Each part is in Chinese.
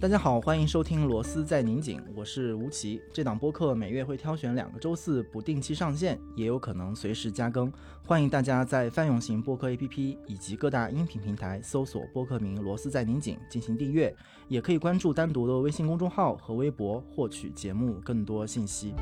大家好，欢迎收听《螺丝在拧紧》，我是吴奇。这档播客每月会挑选两个周四不定期上线，也有可能随时加更。欢迎大家在泛用型播客 APP 以及各大音频平台搜索播客名“螺丝在拧紧”进行订阅，也可以关注单独的微信公众号和微博获取节目更多信息。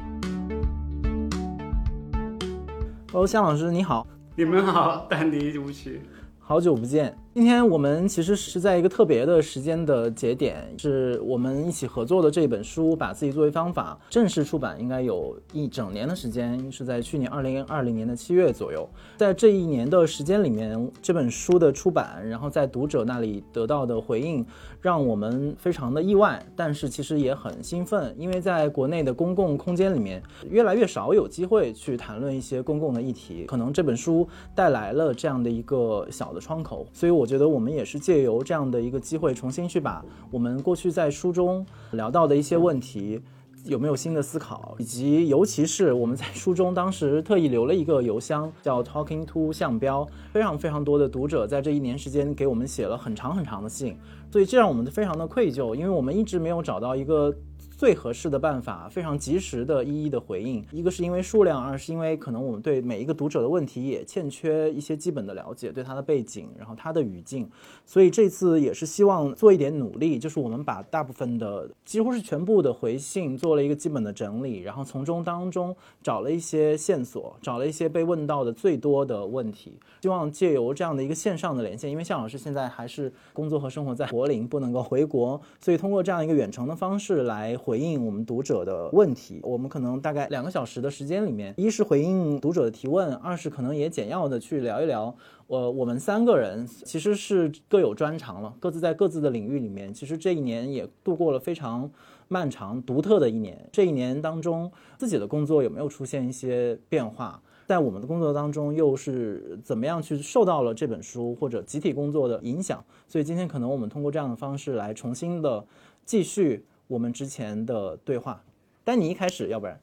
Hello，向老师你好，你们好，丹迪吴奇，好久不见。今天我们其实是在一个特别的时间的节点，是我们一起合作的这本书《把自己作为方法》正式出版，应该有一整年的时间，是在去年二零二零年的七月左右。在这一年的时间里面，这本书的出版，然后在读者那里得到的回应，让我们非常的意外，但是其实也很兴奋，因为在国内的公共空间里面，越来越少有机会去谈论一些公共的议题，可能这本书带来了这样的一个小的窗口，所以我。觉得我们也是借由这样的一个机会，重新去把我们过去在书中聊到的一些问题，有没有新的思考，以及尤其是我们在书中当时特意留了一个邮箱，叫 Talking to 向标，非常非常多的读者在这一年时间给我们写了很长很长的信，所以这让我们非常的愧疚，因为我们一直没有找到一个。最合适的办法，非常及时的一一的回应。一个是因为数量，二是因为可能我们对每一个读者的问题也欠缺一些基本的了解，对他的背景，然后他的语境。所以这次也是希望做一点努力，就是我们把大部分的，几乎是全部的回信做了一个基本的整理，然后从中当中找了一些线索，找了一些被问到的最多的问题。希望借由这样的一个线上的连线，因为向老师现在还是工作和生活在柏林，不能够回国，所以通过这样一个远程的方式来。回应我们读者的问题，我们可能大概两个小时的时间里面，一是回应读者的提问，二是可能也简要的去聊一聊，呃，我们三个人其实是各有专长了，各自在各自的领域里面，其实这一年也度过了非常漫长、独特的一年。这一年当中，自己的工作有没有出现一些变化？在我们的工作当中，又是怎么样去受到了这本书或者集体工作的影响？所以今天可能我们通过这样的方式来重新的继续。我们之前的对话，但你一开始要不然，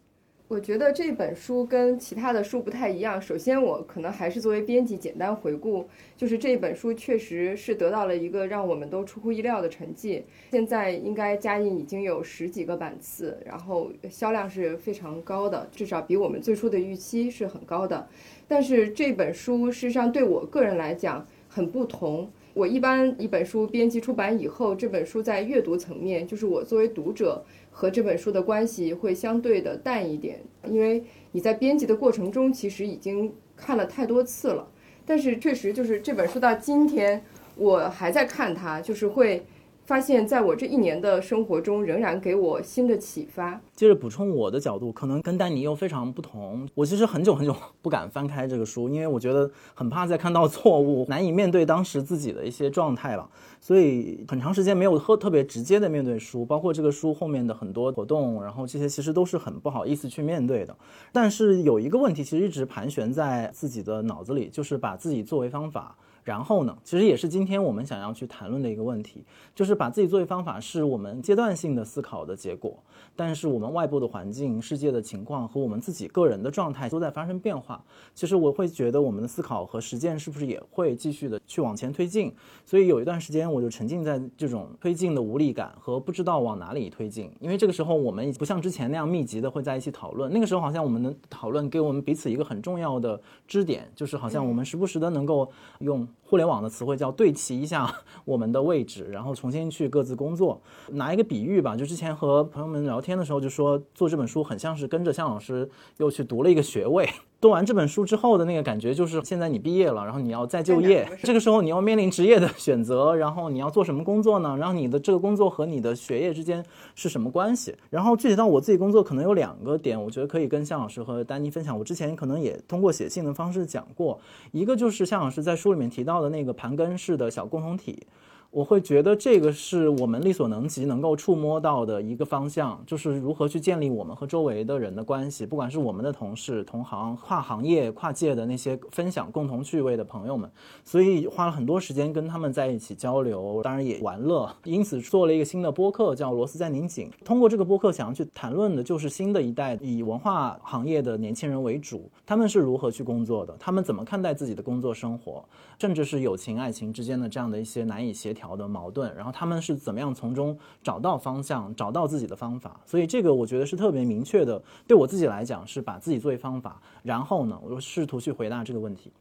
我觉得这本书跟其他的书不太一样。首先，我可能还是作为编辑简单回顾，就是这本书确实是得到了一个让我们都出乎意料的成绩。现在应该加印已经有十几个版次，然后销量是非常高的，至少比我们最初的预期是很高的。但是这本书事实上对我个人来讲很不同。我一般一本书编辑出版以后，这本书在阅读层面，就是我作为读者和这本书的关系会相对的淡一点，因为你在编辑的过程中其实已经看了太多次了。但是确实就是这本书到今天我还在看它，就是会。发现，在我这一年的生活中，仍然给我新的启发。接着补充我的角度，可能跟丹尼又非常不同。我其实很久很久 不敢翻开这个书，因为我觉得很怕再看到错误，难以面对当时自己的一些状态吧。所以很长时间没有特特别直接的面对书，包括这个书后面的很多活动，然后这些其实都是很不好意思去面对的。但是有一个问题，其实一直盘旋在自己的脑子里，就是把自己作为方法。然后呢，其实也是今天我们想要去谈论的一个问题，就是把自己作为方法，是我们阶段性的思考的结果。但是我们外部的环境、世界的情况和我们自己个人的状态都在发生变化。其实我会觉得，我们的思考和实践是不是也会继续的去往前推进？所以有一段时间，我就沉浸在这种推进的无力感和不知道往哪里推进。因为这个时候，我们不像之前那样密集的会在一起讨论。那个时候，好像我们的讨论给我们彼此一个很重要的支点，就是好像我们时不时的能够用。互联网的词汇叫对齐一下 我们的位置，然后重新去各自工作。拿一个比喻吧，就之前和朋友们聊天的时候，就说做这本书很像是跟着向老师又去读了一个学位。读完这本书之后的那个感觉，就是现在你毕业了，然后你要再就业，这个时候你要面临职业的选择，然后你要做什么工作呢？然后你的这个工作和你的学业之间是什么关系？然后具体到我自己工作，可能有两个点，我觉得可以跟向老师和丹妮分享。我之前可能也通过写信的方式讲过，一个就是向老师在书里面提到的那个盘根式的小共同体。我会觉得这个是我们力所能及能够触摸到的一个方向，就是如何去建立我们和周围的人的关系，不管是我们的同事、同行、跨行业、跨界的那些分享共同趣味的朋友们，所以花了很多时间跟他们在一起交流，当然也玩乐，因此做了一个新的播客，叫《螺丝在拧紧》。通过这个播客，想要去谈论的就是新的一代以文化行业的年轻人为主，他们是如何去工作的，他们怎么看待自己的工作生活，甚至是友情、爱情之间的这样的一些难以协调。的矛盾，然后他们是怎么样从中找到方向，找到自己的方法。所以这个我觉得是特别明确的，对我自己来讲是把自己作为方法，然后呢，我试图去回答这个问题。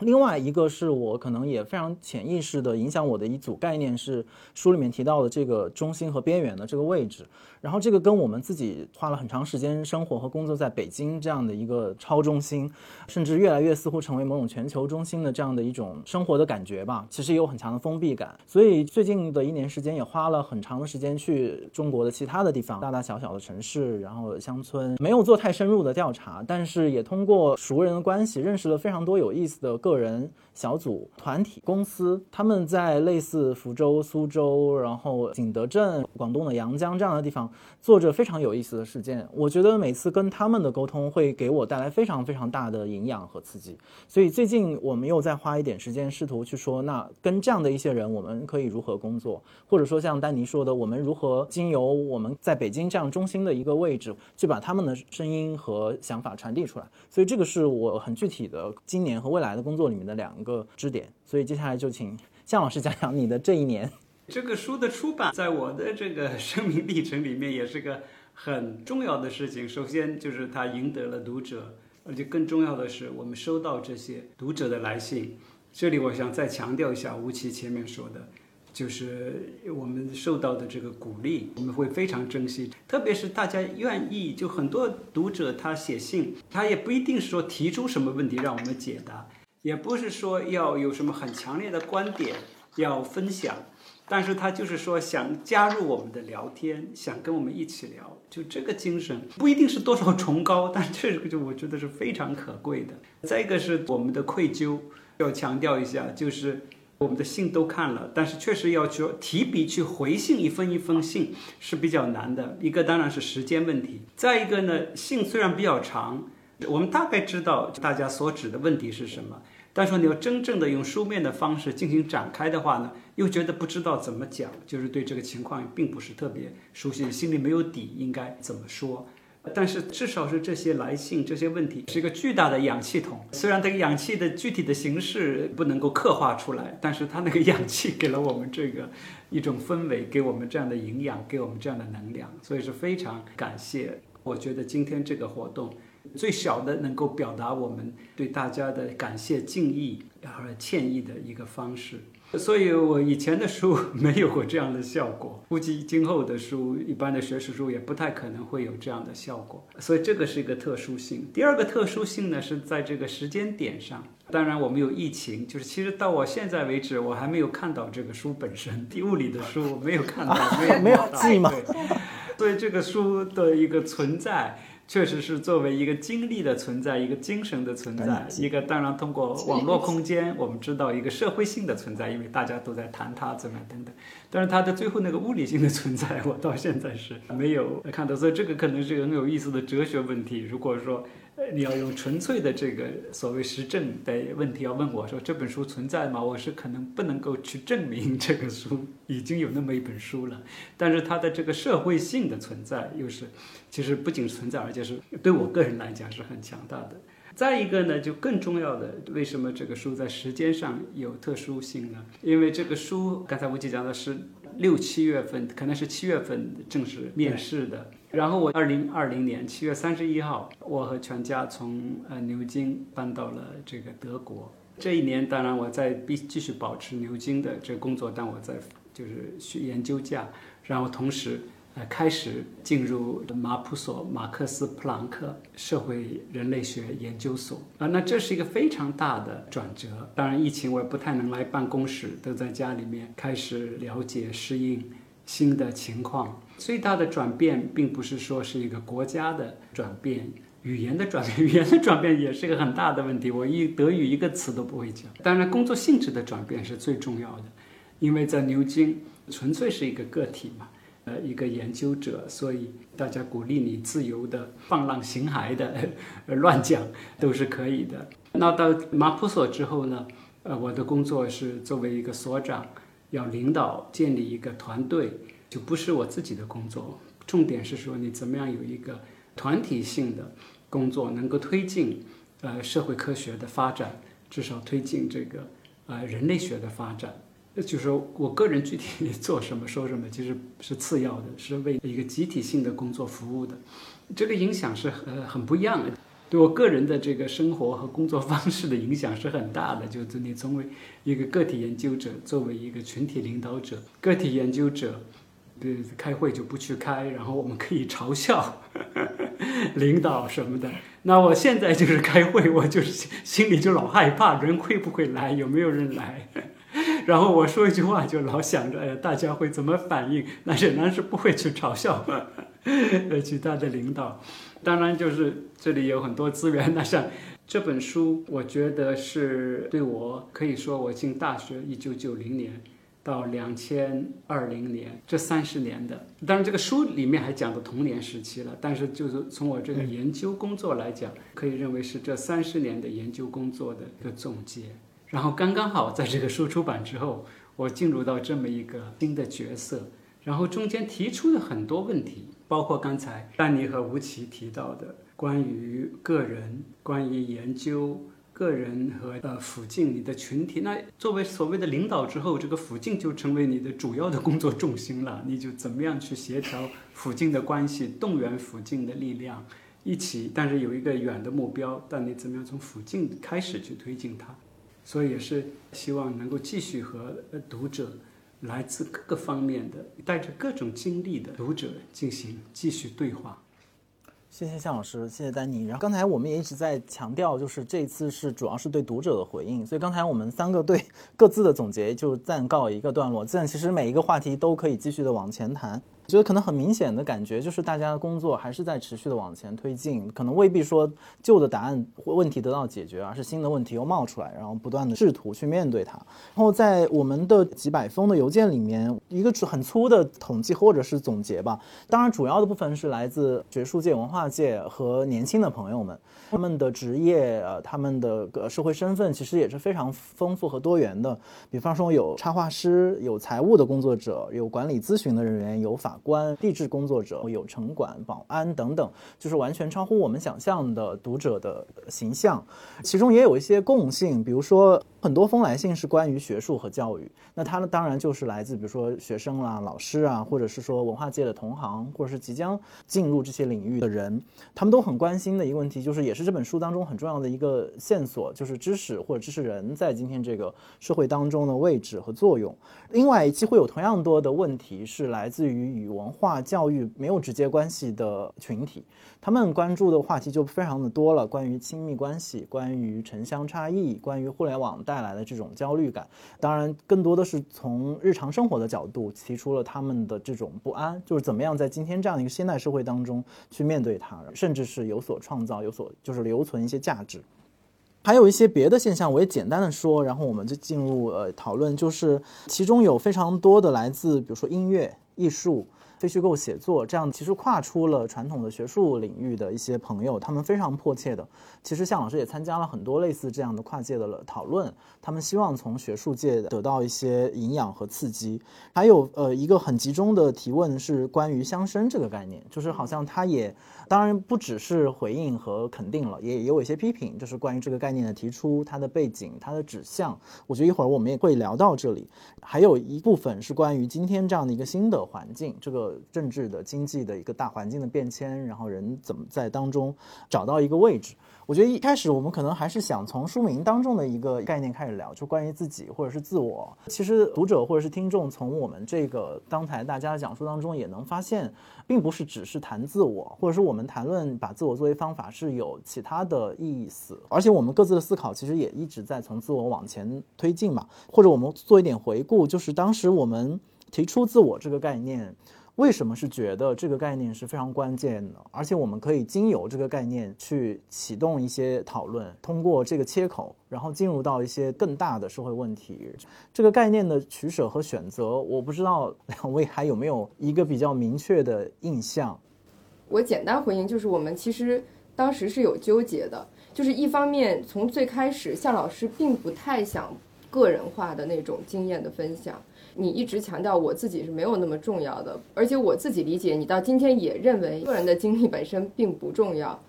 另外一个是我可能也非常潜意识的影响我的一组概念是书里面提到的这个中心和边缘的这个位置，然后这个跟我们自己花了很长时间生活和工作在北京这样的一个超中心，甚至越来越似乎成为某种全球中心的这样的一种生活的感觉吧，其实也有很强的封闭感。所以最近的一年时间也花了很长的时间去中国的其他的地方，大大小小的城市，然后乡村，没有做太深入的调查，但是也通过熟人的关系认识了非常多有意思的个人。小组、团体、公司，他们在类似福州、苏州，然后景德镇、广东的阳江这样的地方，做着非常有意思的事件。我觉得每次跟他们的沟通，会给我带来非常非常大的营养和刺激。所以最近我们又在花一点时间，试图去说，那跟这样的一些人，我们可以如何工作？或者说像丹尼说的，我们如何经由我们在北京这样中心的一个位置，去把他们的声音和想法传递出来？所以这个是我很具体的今年和未来的工作里面的两。个支点，所以接下来就请向老师讲讲你的这一年。这个书的出版，在我的这个生命历程里面，也是个很重要的事情。首先就是它赢得了读者，而且更重要的是，我们收到这些读者的来信。这里我想再强调一下吴奇前面说的，就是我们受到的这个鼓励，我们会非常珍惜。特别是大家愿意，就很多读者他写信，他也不一定是说提出什么问题让我们解答。也不是说要有什么很强烈的观点要分享，但是他就是说想加入我们的聊天，想跟我们一起聊，就这个精神不一定是多少崇高，但这个就我觉得是非常可贵的。再一个是我们的愧疚，要强调一下，就是我们的信都看了，但是确实要去提笔去回信一封一封信是比较难的。一个当然是时间问题，再一个呢，信虽然比较长。我们大概知道大家所指的问题是什么，但是你要真正的用书面的方式进行展开的话呢，又觉得不知道怎么讲，就是对这个情况并不是特别熟悉，心里没有底，应该怎么说？但是至少是这些来信，这些问题是一个巨大的氧气筒。虽然这个氧气的具体的形式不能够刻画出来，但是它那个氧气给了我们这个一种氛围，给我们这样的营养，给我们这样的能量，所以是非常感谢。我觉得今天这个活动。最小的能够表达我们对大家的感谢、敬意和歉意的一个方式，所以我以前的书没有过这样的效果，估计今后的书，一般的学术书也不太可能会有这样的效果，所以这个是一个特殊性。第二个特殊性呢，是在这个时间点上，当然我们有疫情，就是其实到我现在为止，我还没有看到这个书本身，物理的书我没有看到，没 有没有记吗？所以这个书的一个存在。确实是作为一个经历的存在，一个精神的存在，一个当然通过网络空间，我们知道一个社会性的存在，因为大家都在谈它怎么等等。但是它的最后那个物理性的存在，我到现在是没有看到，所以这个可能是很有意思的哲学问题。如果说。你要用纯粹的这个所谓实证的问题要问我说这本书存在吗？我是可能不能够去证明这个书已经有那么一本书了，但是它的这个社会性的存在又是，其实不仅存在，而且是对我个人来讲是很强大的。再一个呢，就更重要的，为什么这个书在时间上有特殊性呢？因为这个书刚才吴姐讲的是六七月份，可能是七月份正式面世的。然后我二零二零年七月三十一号，我和全家从呃牛津搬到了这个德国。这一年，当然我在必继续保持牛津的这工作，但我在就是学研究假，然后同时呃开始进入马普索马克思普朗克社会人类学研究所啊。那这是一个非常大的转折。当然疫情我也不太能来办公室，都在家里面开始了解适应。新的情况，最大的转变并不是说是一个国家的转变，语言的转变，语言的转变也是一个很大的问题。我一德语一个词都不会讲。当然，工作性质的转变是最重要的，因为在牛津纯粹是一个个体嘛，呃，一个研究者，所以大家鼓励你自由的放浪形骸的乱讲都是可以的。那到马普所之后呢，呃，我的工作是作为一个所长。要领导建立一个团队，就不是我自己的工作。重点是说，你怎么样有一个团体性的工作，能够推进呃社会科学的发展，至少推进这个呃人类学的发展。就是我个人具体 做什么说什么，其实是次要的，是为一个集体性的工作服务的。这个影响是很很不一样的，对我个人的这个生活和工作方式的影响是很大的。就是你作为一个个体研究者，作为一个群体领导者，个体研究者，对开会就不去开，然后我们可以嘲笑 领导什么的。那我现在就是开会，我就是心里就老害怕，人会不会来，有没有人来。然后我说一句话，就老想着，哎呀，大家会怎么反应？那仍然是不会去嘲笑 呃其他的领导。当然，就是这里有很多资源。那像这本书，我觉得是对我可以说，我进大学一九九零年到两千二零年这三十年的。当然，这个书里面还讲到童年时期了。但是，就是从我这个研究工作来讲，可以认为是这三十年的研究工作的一个总结。然后刚刚好在这个书出版之后，我进入到这么一个新的角色，然后中间提出了很多问题，包括刚才丹尼和吴奇提到的关于个人、关于研究个人和呃附近你的群体。那作为所谓的领导之后，这个附近就成为你的主要的工作重心了。你就怎么样去协调附近的关系，动员附近的力量，一起，但是有一个远的目标，但你怎么样从附近开始去推进它？所以也是希望能够继续和读者，来自各个方面的、带着各种经历的读者进行继续对话。谢谢向老师，谢谢丹尼。然后刚才我们也一直在强调，就是这次是主要是对读者的回应，所以刚才我们三个对各自的总结就暂告一个段落。这样其实每一个话题都可以继续的往前谈。觉得可能很明显的感觉就是大家的工作还是在持续的往前推进，可能未必说旧的答案问题得到解决，而是新的问题又冒出来，然后不断的试图去面对它。然后在我们的几百封的邮件里面，一个很粗的统计或者是总结吧，当然主要的部分是来自学术界、文化界和年轻的朋友们。他们的职业，呃，他们的个社会身份其实也是非常丰富和多元的。比方说，有插画师，有财务的工作者，有管理咨询的人员，有法官、地质工作者，有城管、保安等等，就是完全超乎我们想象的读者的形象。其中也有一些共性，比如说。很多封来信是关于学术和教育，那它呢当然就是来自比如说学生啦、老师啊，或者是说文化界的同行，或者是即将进入这些领域的人，他们都很关心的一个问题，就是也是这本书当中很重要的一个线索，就是知识或者知识人在今天这个社会当中的位置和作用。另外，几乎有同样多的问题是来自于与文化教育没有直接关系的群体。他们关注的话题就非常的多了，关于亲密关系，关于城乡差异，关于互联网带来的这种焦虑感。当然，更多的是从日常生活的角度提出了他们的这种不安，就是怎么样在今天这样一个现代社会当中去面对它，甚至是有所创造，有所就是留存一些价值。还有一些别的现象，我也简单的说，然后我们就进入呃讨论，就是其中有非常多的来自比如说音乐、艺术。非虚构写作，这样其实跨出了传统的学术领域的一些朋友，他们非常迫切的。其实向老师也参加了很多类似这样的跨界的讨论，他们希望从学术界得到一些营养和刺激。还有呃一个很集中的提问是关于乡绅这个概念，就是好像他也当然不只是回应和肯定了，也也有一些批评，就是关于这个概念的提出，它的背景、它的指向。我觉得一会儿我们也会聊到这里。还有一部分是关于今天这样的一个新的环境，这个。政治的、经济的一个大环境的变迁，然后人怎么在当中找到一个位置？我觉得一开始我们可能还是想从书名当中的一个概念开始聊，就关于自己或者是自我。其实读者或者是听众从我们这个刚才大家的讲述当中也能发现，并不是只是谈自我，或者是我们谈论把自我作为方法是有其他的意思。而且我们各自的思考其实也一直在从自我往前推进嘛。或者我们做一点回顾，就是当时我们提出自我这个概念。为什么是觉得这个概念是非常关键的？而且我们可以经由这个概念去启动一些讨论，通过这个切口，然后进入到一些更大的社会问题。这个概念的取舍和选择，我不知道 两位还有没有一个比较明确的印象。我简单回应，就是我们其实当时是有纠结的，就是一方面从最开始，夏老师并不太想个人化的那种经验的分享。你一直强调我自己是没有那么重要的，而且我自己理解你到今天也认为个人的经历本身并不重要，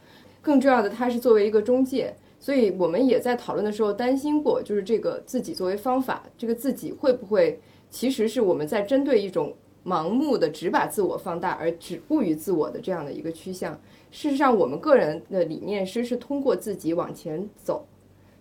更重要的他是作为一个中介，所以我们也在讨论的时候担心过，就是这个自己作为方法，这个自己会不会其实是我们在针对一种盲目的只把自我放大而止步于自我的这样的一个趋向。事实上，我们个人的理念是是通过自己往前走，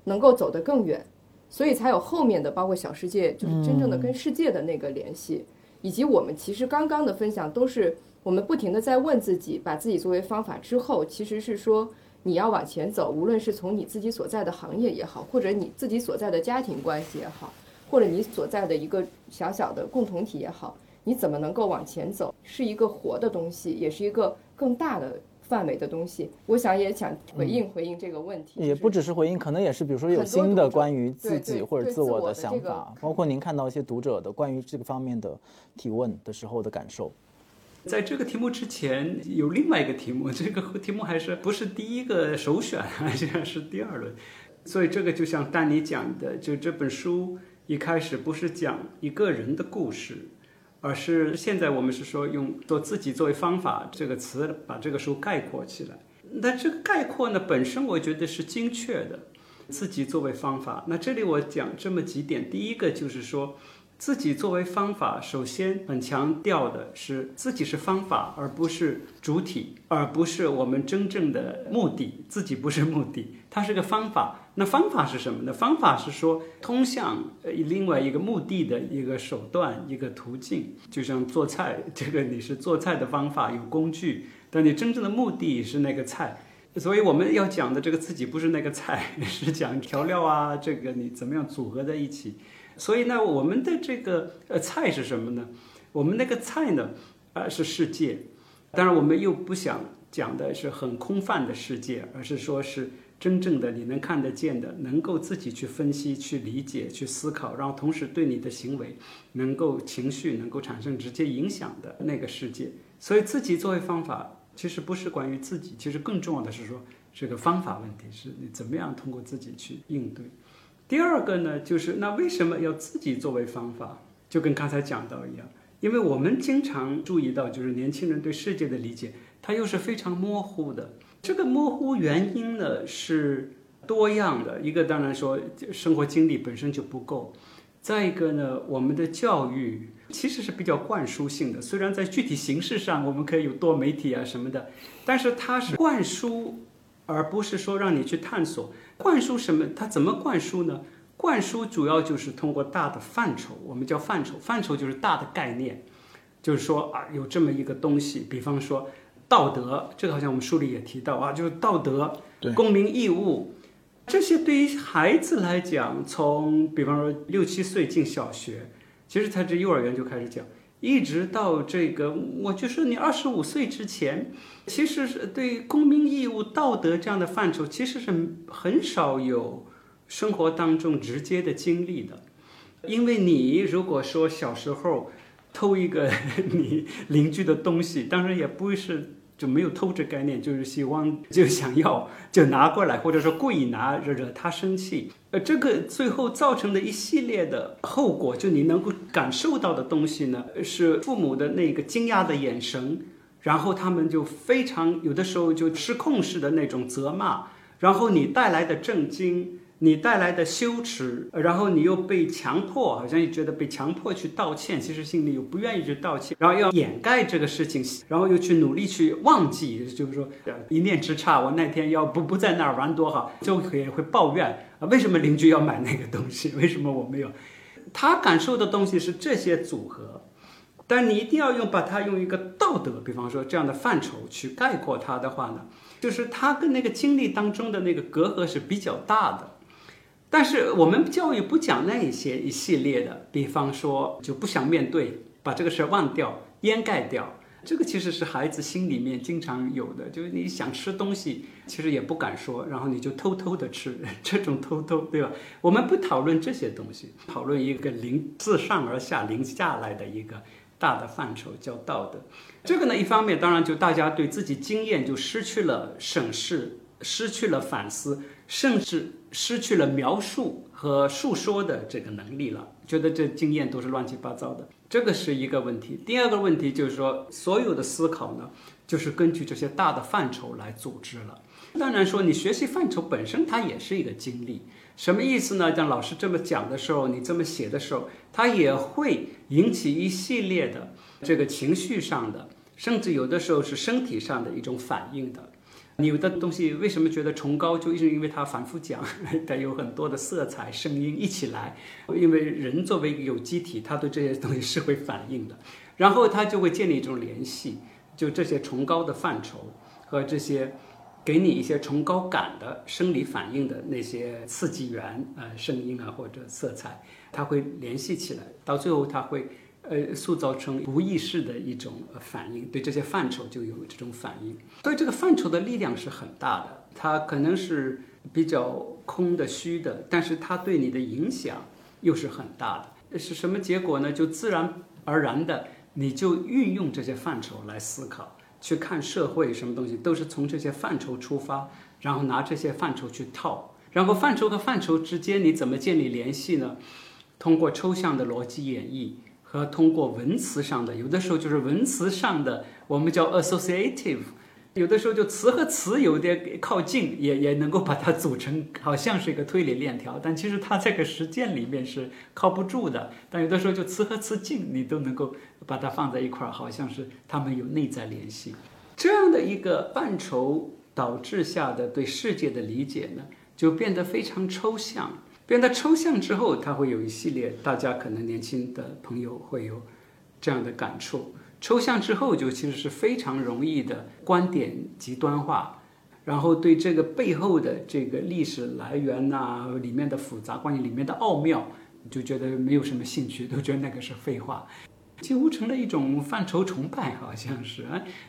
能够走得更远，所以才有后面的包括小世界，就是真正的跟世界的那个联系，以及我们其实刚刚的分享都是我们不停的在问自己，把自己作为方法之后，其实是说你要往前走，无论是从你自己所在的行业也好，或者你自己所在的家庭关系也好，或者你所在的一个小小的共同体也好，你怎么能够往前走，是一个活的东西，也是一个更大的。范围的东西，我想也想回应回应这个问题，也不只是回应，可能也是比如说有新的关于自己或者自我的想法，包括您看到一些读者的关于这个方面的提问的时候的感受。在这个题目之前有另外一个题目，这个题目还是不是第一个首选，现在是第二轮，所以这个就像丹尼讲的，就这本书一开始不是讲一个人的故事。而是现在我们是说用“做自己作为方法”这个词把这个书概括起来。那这个概括呢，本身我觉得是精确的，“自己作为方法”。那这里我讲这么几点，第一个就是说，自己作为方法，首先很强调的是自己是方法，而不是主体，而不是我们真正的目的。自己不是目的，它是个方法。那方法是什么呢？方法是说通向另外一个目的的一个手段、一个途径。就像做菜，这个你是做菜的方法有工具，但你真正的目的是那个菜。所以我们要讲的这个自己不是那个菜，是讲调料啊，这个你怎么样组合在一起。所以呢，我们的这个呃菜是什么呢？我们那个菜呢，呃是世界。当然，我们又不想讲的是很空泛的世界，而是说是。真正的你能看得见的，能够自己去分析、去理解、去思考，然后同时对你的行为能够情绪能够产生直接影响的那个世界。所以，自己作为方法，其实不是关于自己，其实更重要的是说这个方法问题是你怎么样通过自己去应对。第二个呢，就是那为什么要自己作为方法？就跟刚才讲到一样，因为我们经常注意到，就是年轻人对世界的理解，它又是非常模糊的。这个模糊原因呢是多样的，一个当然说生活经历本身就不够，再一个呢，我们的教育其实是比较灌输性的，虽然在具体形式上我们可以有多媒体啊什么的，但是它是灌输，而不是说让你去探索。灌输什么？它怎么灌输呢？灌输主要就是通过大的范畴，我们叫范畴，范畴就是大的概念，就是说啊，有这么一个东西，比方说。道德，这个好像我们书里也提到啊，就是道德、公民义务，这些对于孩子来讲，从比方说六七岁进小学，其实他这幼儿园就开始讲，一直到这个，我就说你二十五岁之前，其实是对公民义务、道德这样的范畴，其实是很少有生活当中直接的经历的，因为你如果说小时候偷一个 你邻居的东西，当然也不是。就没有偷这概念，就是希望就想要 就拿过来，或者说故意拿惹惹他生气。呃，这个最后造成的一系列的后果，就你能够感受到的东西呢，是父母的那个惊讶的眼神，然后他们就非常有的时候就失控式的那种责骂，然后你带来的震惊。你带来的羞耻，然后你又被强迫，好像又觉得被强迫去道歉，其实心里又不愿意去道歉，然后要掩盖这个事情，然后又去努力去忘记，就是说一念之差，我那天要不不在那儿玩多好，就会会抱怨啊，为什么邻居要买那个东西，为什么我没有？他感受的东西是这些组合，但你一定要用把它用一个道德，比方说这样的范畴去概括它的话呢，就是他跟那个经历当中的那个隔阂是比较大的。但是我们教育不讲那一些一系列的，比方说就不想面对，把这个事儿忘掉、掩盖掉，这个其实是孩子心里面经常有的，就是你想吃东西，其实也不敢说，然后你就偷偷的吃，这种偷偷，对吧？我们不讨论这些东西，讨论一个零自上而下零下来的一个大的范畴，叫道德。这个呢，一方面当然就大家对自己经验就失去了审视，失去了反思。甚至失去了描述和述说的这个能力了，觉得这经验都是乱七八糟的，这个是一个问题。第二个问题就是说，所有的思考呢，就是根据这些大的范畴来组织了。当然说，你学习范畴本身它也是一个经历，什么意思呢？像老师这么讲的时候，你这么写的时候，它也会引起一系列的这个情绪上的，甚至有的时候是身体上的一种反应的。有的东西为什么觉得崇高，就是因为它反复讲，它有很多的色彩、声音一起来。因为人作为有机体，他对这些东西是会反应的，然后他就会建立一种联系，就这些崇高的范畴和这些。给你一些崇高感的生理反应的那些刺激源，呃，声音啊或者色彩，它会联系起来，到最后它会，呃，塑造成无意识的一种反应，对这些范畴就有这种反应。所以这个范畴的力量是很大的，它可能是比较空的虚的，但是它对你的影响又是很大的。是什么结果呢？就自然而然的，你就运用这些范畴来思考。去看社会什么东西，都是从这些范畴出发，然后拿这些范畴去套，然后范畴和范畴之间你怎么建立联系呢？通过抽象的逻辑演绎和通过文词上的，有的时候就是文词上的，我们叫 associative。有的时候就词和词有点靠近，也也能够把它组成，好像是一个推理链条，但其实它这个实践里面是靠不住的。但有的时候就词和词近，你都能够把它放在一块儿，好像是它们有内在联系。这样的一个范畴导致下的对世界的理解呢，就变得非常抽象。变得抽象之后，它会有一系列，大家可能年轻的朋友会有这样的感触。抽象之后，就其实是非常容易的观点极端化，然后对这个背后的这个历史来源呐，里面的复杂关系、里面的奥妙，就觉得没有什么兴趣，都觉得那个是废话，几乎成了一种范畴崇拜，好像是，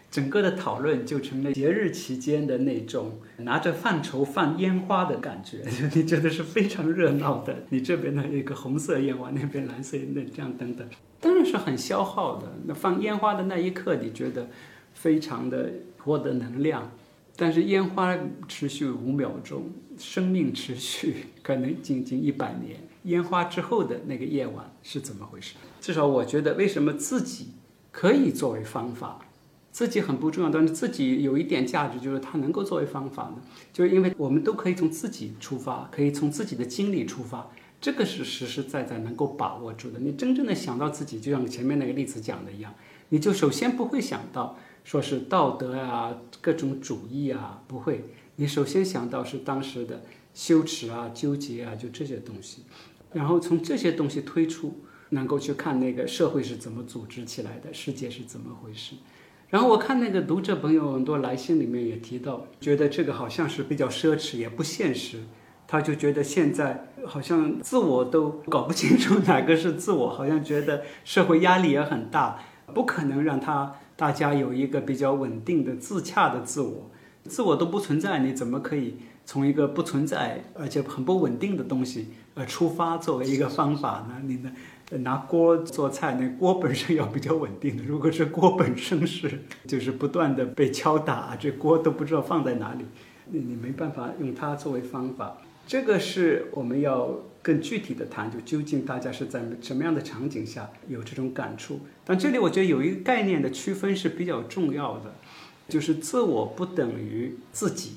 整个的讨论就成了节日期间的那种拿着范畴放烟花的感觉，你觉得是非常热闹的。你这边的一个红色烟花，那边蓝色那这样等等。当然是很消耗的。那放烟花的那一刻，你觉得非常的获得能量，但是烟花持续五秒钟，生命持续可能仅仅一百年。烟花之后的那个夜晚是怎么回事？至少我觉得，为什么自己可以作为方法，自己很不重要，但是自己有一点价值，就是它能够作为方法呢？就是因为我们都可以从自己出发，可以从自己的经历出发。这个是实实在在能够把握住的。你真正的想到自己，就像前面那个例子讲的一样，你就首先不会想到说是道德啊、各种主义啊，不会。你首先想到是当时的羞耻啊、纠结啊，就这些东西。然后从这些东西推出，能够去看那个社会是怎么组织起来的，世界是怎么回事。然后我看那个读者朋友很多来信里面也提到，觉得这个好像是比较奢侈，也不现实。他就觉得现在好像自我都搞不清楚哪个是自我，好像觉得社会压力也很大，不可能让他大家有一个比较稳定的自洽的自我，自我都不存在，你怎么可以从一个不存在而且很不稳定的东西呃出发作为一个方法呢？你呢拿锅做菜，那锅本身要比较稳定的，如果是锅本身是就是不断的被敲打，这锅都不知道放在哪里，你你没办法用它作为方法。这个是我们要更具体的谈，就究竟大家是在什么样的场景下有这种感触？但这里我觉得有一个概念的区分是比较重要的，就是自我不等于自己，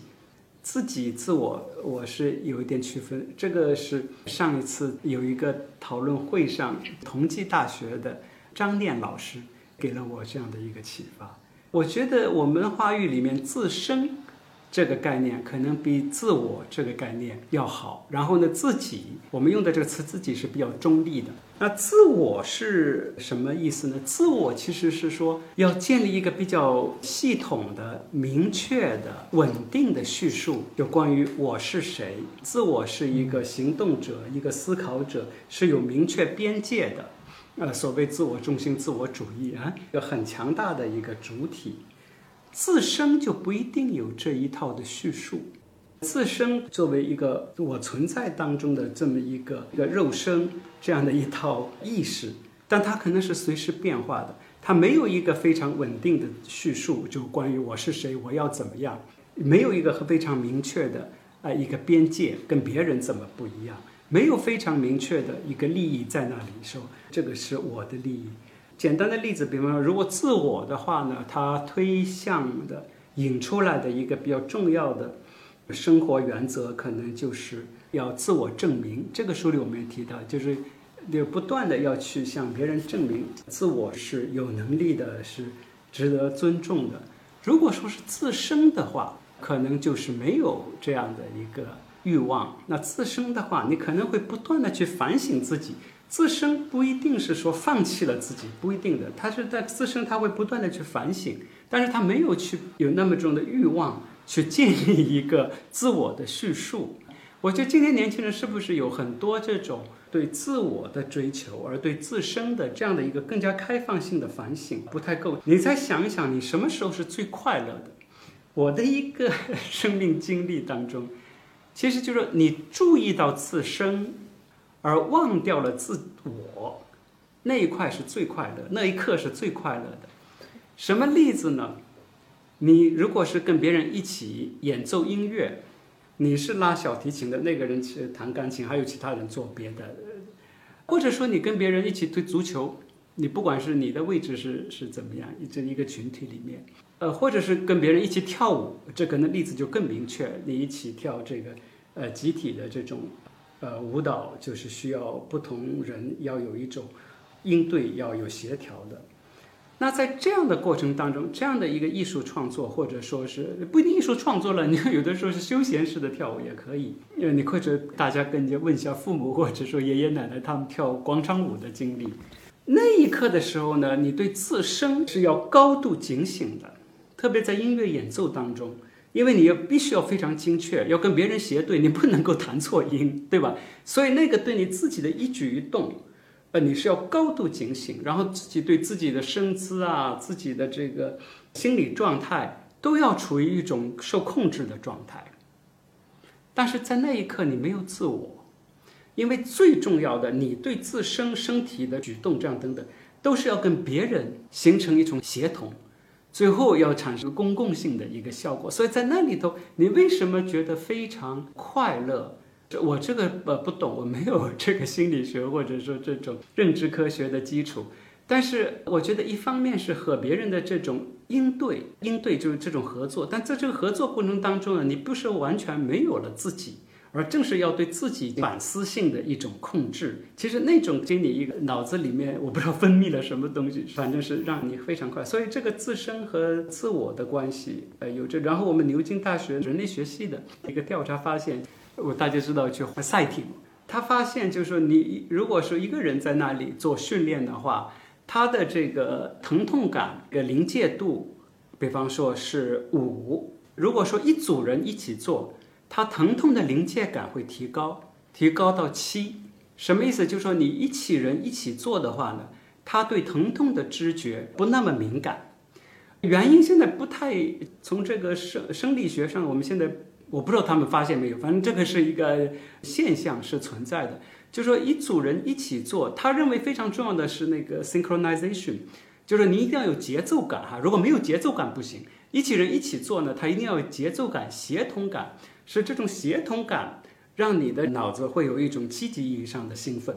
自己自我我是有一点区分。这个是上一次有一个讨论会上，同济大学的张念老师给了我这样的一个启发。我觉得我们话语里面自身。这个概念可能比自我这个概念要好。然后呢，自己我们用的这个词“自己”是比较中立的。那自我是什么意思呢？自我其实是说要建立一个比较系统的、明确的、稳定的叙述，有关于我是谁。自我是一个行动者，一个思考者，是有明确边界的。呃，所谓自我中心、自我主义啊，有很强大的一个主体。自身就不一定有这一套的叙述，自身作为一个我存在当中的这么一个一个肉身这样的一套意识，但它可能是随时变化的，它没有一个非常稳定的叙述，就关于我是谁，我要怎么样，没有一个非常明确的啊一个边界，跟别人怎么不一样，没有非常明确的一个利益在那里说这个是我的利益。简单的例子，比方说，如果自我的话呢，它推向的引出来的一个比较重要的生活原则，可能就是要自我证明。这个书里我们也提到，就是就不断的要去向别人证明自我是有能力的，是值得尊重的。如果说是自身的话，可能就是没有这样的一个欲望。那自身的话，你可能会不断的去反省自己。自身不一定是说放弃了自己，不一定的，他是在自身他会不断的去反省，但是他没有去有那么重的欲望去建立一个自我的叙述。我觉得今天年轻人是不是有很多这种对自我的追求，而对自身的这样的一个更加开放性的反省不太够？你再想一想，你什么时候是最快乐的？我的一个生命经历当中，其实就是你注意到自身。而忘掉了自我，那一块是最快乐，那一刻是最快乐的。什么例子呢？你如果是跟别人一起演奏音乐，你是拉小提琴的那个人去弹钢琴，还有其他人做别的，或者说你跟别人一起推足球，你不管是你的位置是是怎么样，这一个群体里面，呃，或者是跟别人一起跳舞，这可能例子就更明确，你一起跳这个呃集体的这种。呃，舞蹈就是需要不同人要有一种应对，要有协调的。那在这样的过程当中，这样的一个艺术创作，或者说是不一定艺术创作了，你有的时候是休闲式的跳舞也可以。因为你或者大家跟着问一下父母，或者说爷爷奶奶他们跳广场舞的经历，那一刻的时候呢，你对自身是要高度警醒的，特别在音乐演奏当中。因为你要必须要非常精确，要跟别人协对，你不能够弹错音，对吧？所以那个对你自己的一举一动，呃，你是要高度警醒，然后自己对自己的身姿啊，自己的这个心理状态都要处于一种受控制的状态。但是在那一刻你没有自我，因为最重要的，你对自身身体的举动这样等等，都是要跟别人形成一种协同。最后要产生公共性的一个效果，所以在那里头，你为什么觉得非常快乐？我这个呃不懂，我没有这个心理学或者说这种认知科学的基础，但是我觉得一方面是和别人的这种应对，应对就是这种合作，但在这个合作过程当中呢，你不是完全没有了自己。而正是要对自己反思性的一种控制，其实那种给你一个脑子里面我不知道分泌了什么东西，反正是让你非常快。所以这个自身和自我的关系，呃，有这。然后我们牛津大学人类学系的一个调查发现，我大家知道去赛艇，他发现就是说，你如果说一个人在那里做训练的话，他的这个疼痛感的临界度，比方说是五，如果说一组人一起做。它疼痛的临界感会提高，提高到七，什么意思？就是说你一起人一起做的话呢，他对疼痛的知觉不那么敏感。原因现在不太从这个生生理学上，我们现在我不知道他们发现没有，反正这个是一个现象是存在的。就是说一组人一起做，他认为非常重要的是那个 synchronization，就是你一定要有节奏感哈，如果没有节奏感不行。一起人一起做呢，他一定要有节奏感、协同感。是这种协同感，让你的脑子会有一种积极意义上的兴奋，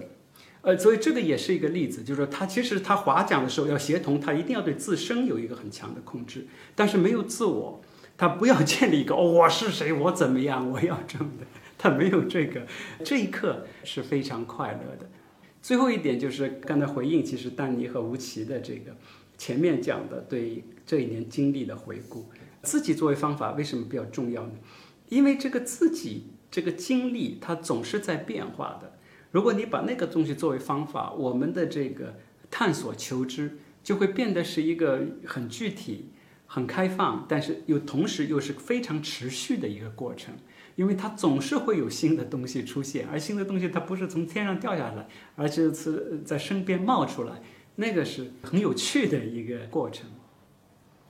呃，所以这个也是一个例子，就是说他其实他划桨的时候要协同，他一定要对自身有一个很强的控制，但是没有自我，他不要建立一个我是谁，我怎么样，我要这么的，他没有这个，这一刻是非常快乐的。最后一点就是刚才回应，其实丹尼和吴奇的这个前面讲的对这一年经历的回顾，自己作为方法为什么比较重要呢？因为这个自己这个经历，它总是在变化的。如果你把那个东西作为方法，我们的这个探索求知就会变得是一个很具体、很开放，但是又同时又是非常持续的一个过程。因为它总是会有新的东西出现，而新的东西它不是从天上掉下来，而是是在身边冒出来，那个是很有趣的一个过程。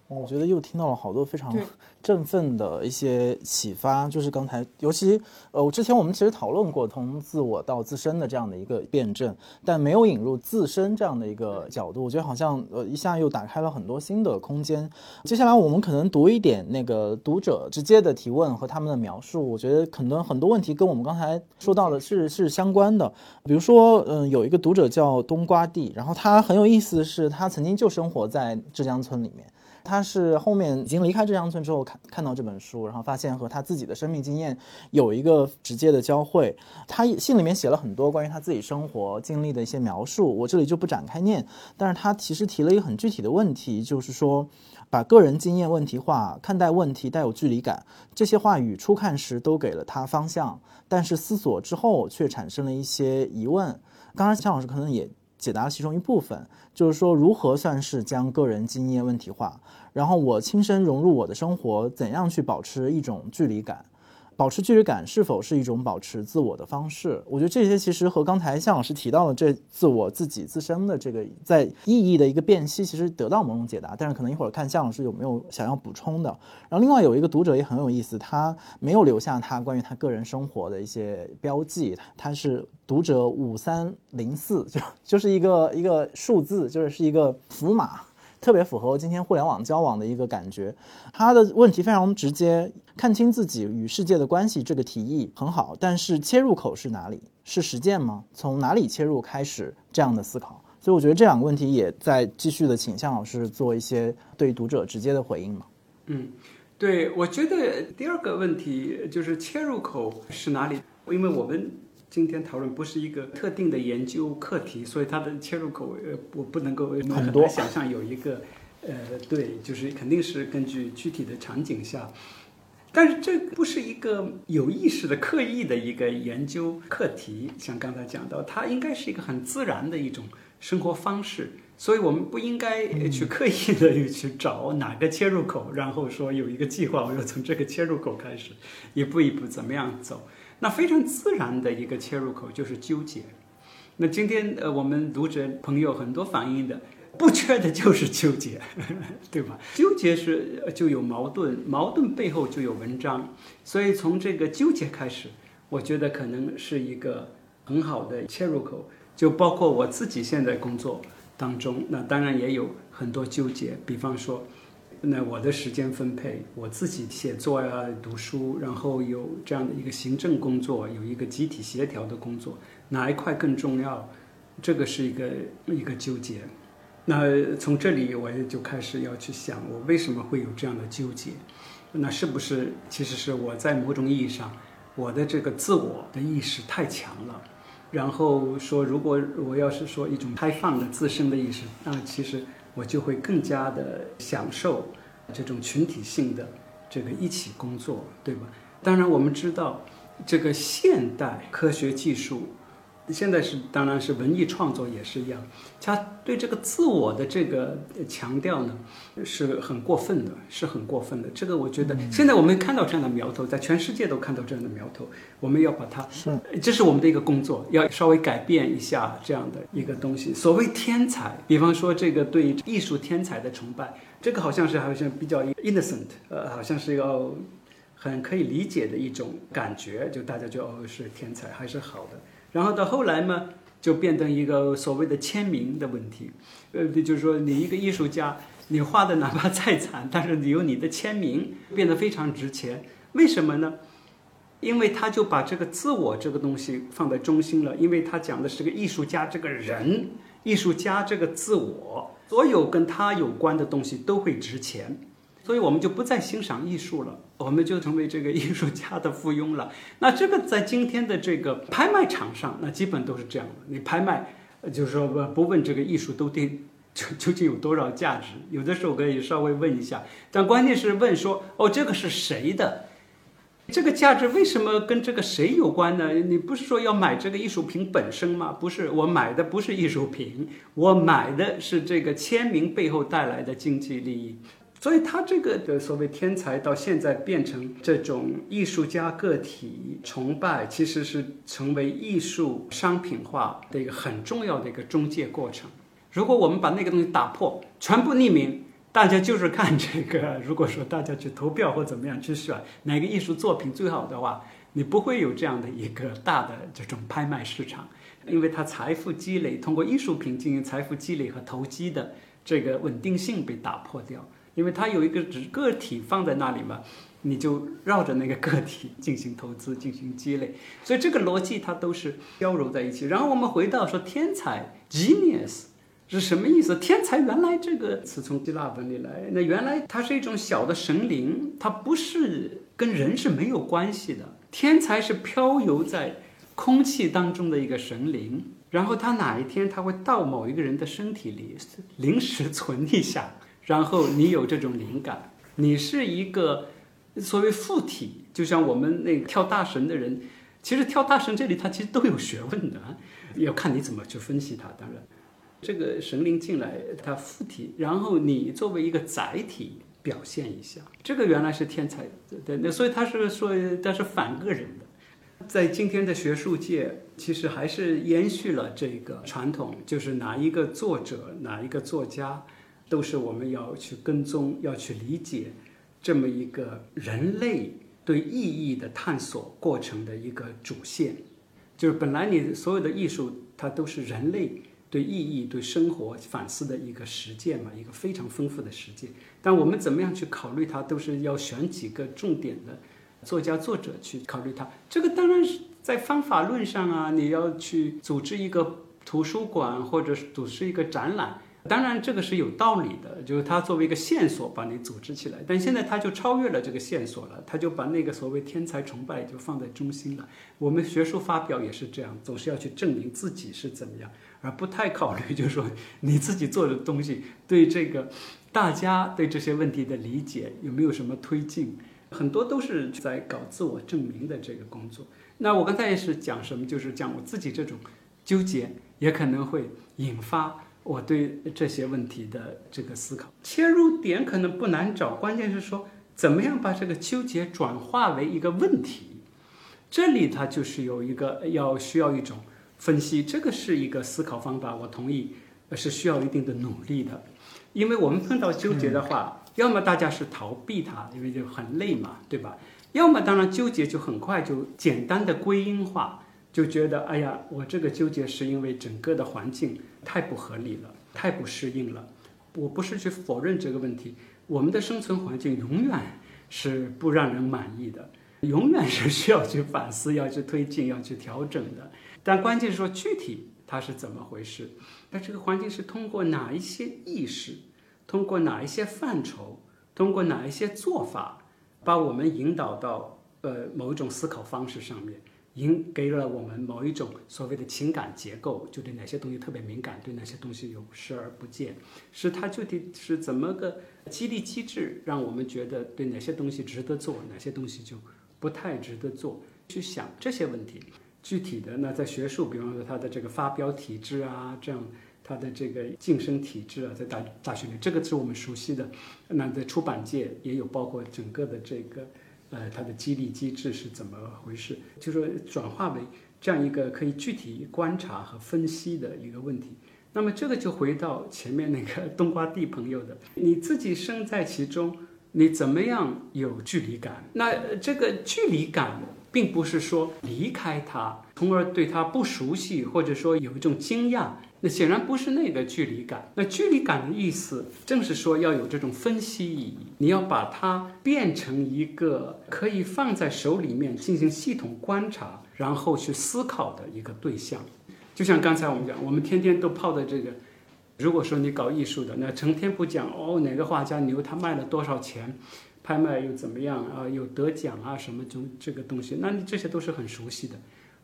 我觉得又听到了好多非常对振奋的一些启发，就是刚才，尤其呃，我之前我们其实讨论过从自我到自身的这样的一个辩证，但没有引入自身这样的一个角度，我觉得好像呃一下又打开了很多新的空间。接下来我们可能读一点那个读者直接的提问和他们的描述，我觉得可能很多问题跟我们刚才说到的是是相关的。比如说，嗯，有一个读者叫冬瓜地，然后他很有意思的是，他曾经就生活在浙江村里面。他是后面已经离开浙江村之后看看到这本书，然后发现和他自己的生命经验有一个直接的交汇。他信里面写了很多关于他自己生活经历的一些描述，我这里就不展开念。但是他其实提了一个很具体的问题，就是说，把个人经验问题化，看待问题带有距离感。这些话语初看时都给了他方向，但是思索之后却产生了一些疑问。刚刚向老师可能也解答其中一部分，就是说如何算是将个人经验问题化，然后我亲身融入我的生活，怎样去保持一种距离感？保持距离感是否是一种保持自我的方式？我觉得这些其实和刚才向老师提到的这自我自己自身的这个在意义的一个辨析，其实得到某种解答。但是可能一会儿看向老师有没有想要补充的。然后另外有一个读者也很有意思，他没有留下他关于他个人生活的一些标记，他是读者五三零四，就就是一个一个数字，就是是一个符码。特别符合今天互联网交往的一个感觉。他的问题非常直接，看清自己与世界的关系这个提议很好，但是切入口是哪里？是实践吗？从哪里切入开始这样的思考？所以我觉得这两个问题也在继续的请向老师做一些对读者直接的回应嘛。嗯，对，我觉得第二个问题就是切入口是哪里？因为我们今天讨论不是一个特定的研究课题，所以它的切入口，呃，我不能够很多难想象有一个，呃，对，就是肯定是根据具体的场景下。但是这不是一个有意识的、刻意的一个研究课题，像刚才讲到，它应该是一个很自然的一种生活方式，所以我们不应该去刻意的去找哪个切入口，然后说有一个计划，我要从这个切入口开始，一步一步怎么样走。那非常自然的一个切入口就是纠结。那今天呃，我们读者朋友很多反映的。不缺的就是纠结，对吧？纠结是就有矛盾，矛盾背后就有文章，所以从这个纠结开始，我觉得可能是一个很好的切入口。就包括我自己现在工作当中，那当然也有很多纠结。比方说，那我的时间分配，我自己写作呀、读书，然后有这样的一个行政工作，有一个集体协调的工作，哪一块更重要？这个是一个一个纠结。那从这里我也就开始要去想，我为什么会有这样的纠结？那是不是其实是我在某种意义上，我的这个自我的意识太强了？然后说，如果我要是说一种开放的自身的意识，那其实我就会更加的享受这种群体性的这个一起工作，对吧？当然，我们知道这个现代科学技术。现在是，当然是文艺创作也是一样，他对这个自我的这个强调呢，是很过分的，是很过分的。这个我觉得，现在我们看到这样的苗头，在全世界都看到这样的苗头，我们要把它，是，这是我们的一个工作，要稍微改变一下这样的一个东西。所谓天才，比方说这个对艺术天才的崇拜，这个好像是好像比较 innocent，呃，好像是要很可以理解的一种感觉，就大家就哦是天才还是好的。然后到后来嘛，就变成一个所谓的签名的问题，呃，就是说你一个艺术家，你画的哪怕再惨，但是你有你的签名，变得非常值钱。为什么呢？因为他就把这个自我这个东西放在中心了，因为他讲的是个艺术家这个人，艺术家这个自我，所有跟他有关的东西都会值钱。所以我们就不再欣赏艺术了，我们就成为这个艺术家的附庸了。那这个在今天的这个拍卖场上，那基本都是这样的。你拍卖，就是说不不问这个艺术都得究 究竟有多少价值，有的时候可以稍微问一下，但关键是问说哦，这个是谁的？这个价值为什么跟这个谁有关呢？你不是说要买这个艺术品本身吗？不是，我买的不是艺术品，我买的是这个签名背后带来的经济利益。所以，他这个的所谓天才，到现在变成这种艺术家个体崇拜，其实是成为艺术商品化的一个很重要的一个中介过程。如果我们把那个东西打破，全部匿名，大家就是看这个。如果说大家去投票或怎么样去选哪个艺术作品最好的话，你不会有这样的一个大的这种拍卖市场，因为它财富积累通过艺术品进行财富积累和投机的这个稳定性被打破掉，因为它有一个只个体放在那里嘛。你就绕着那个个体 进行投资、进行积累，所以这个逻辑它都是交融在一起。然后我们回到说天才 （genius） 是什么意思？天才原来这个词从希腊文里来，那原来它是一种小的神灵，它不是跟人是没有关系的。天才是飘游在空气当中的一个神灵，然后他哪一天他会到某一个人的身体里临时存一下，然后你有这种灵感，你是一个。所谓附体，就像我们那个跳大神的人，其实跳大神这里他其实都有学问的，要看你怎么去分析它。当然，这个神灵进来，他附体，然后你作为一个载体表现一下，这个原来是天才，对，那所以他是说他是反个人的。在今天的学术界，其实还是延续了这个传统，就是哪一个作者，哪一个作家，都是我们要去跟踪，要去理解。这么一个人类对意义的探索过程的一个主线，就是本来你所有的艺术，它都是人类对意义、对生活反思的一个实践嘛，一个非常丰富的实践。但我们怎么样去考虑它，都是要选几个重点的作家、作者去考虑它。这个当然是在方法论上啊，你要去组织一个图书馆，或者组织一个展览。当然，这个是有道理的，就是它作为一个线索把你组织起来。但现在它就超越了这个线索了，它就把那个所谓天才崇拜就放在中心了。我们学术发表也是这样，总是要去证明自己是怎么样，而不太考虑就是说你自己做的东西对这个大家对这些问题的理解有没有什么推进。很多都是在搞自我证明的这个工作。那我刚才也是讲什么，就是讲我自己这种纠结也可能会引发。我对这些问题的这个思考切入点可能不难找，关键是说怎么样把这个纠结转化为一个问题。这里它就是有一个要需要一种分析，这个是一个思考方法，我同意是需要一定的努力的。因为我们碰到纠结的话，要么大家是逃避它，因为就很累嘛，对吧？要么当然纠结就很快就简单的归因化。就觉得哎呀，我这个纠结是因为整个的环境太不合理了，太不适应了。我不是去否认这个问题，我们的生存环境永远是不让人满意的，永远是需要去反思、要去推进、要去调整的。但关键是说具体它是怎么回事？那这个环境是通过哪一些意识，通过哪一些范畴，通过哪一些做法，把我们引导到呃某一种思考方式上面？应给了我们某一种所谓的情感结构，就对哪些东西特别敏感，对哪些东西有视而不见，是它具体是怎么个激励机制，让我们觉得对哪些东西值得做，哪些东西就不太值得做，去想这些问题。具体的，那在学术，比方说它的这个发表体制啊，这样它的这个晋升体制啊，在大大学里，这个是我们熟悉的。那在出版界也有包括整个的这个。呃，它的激励机制是怎么回事？就说转化为这样一个可以具体观察和分析的一个问题。那么这个就回到前面那个冬瓜地朋友的，你自己身在其中，你怎么样有距离感？那这个距离感。并不是说离开他，从而对他不熟悉，或者说有一种惊讶，那显然不是那个距离感。那距离感的意思，正是说要有这种分析意义，你要把它变成一个可以放在手里面进行系统观察，然后去思考的一个对象。就像刚才我们讲，我们天天都泡在这个，如果说你搞艺术的，那成天不讲哦，哪个画家牛，他卖了多少钱。拍卖又怎么样啊？有得奖啊什么这这个东西，那你这些都是很熟悉的。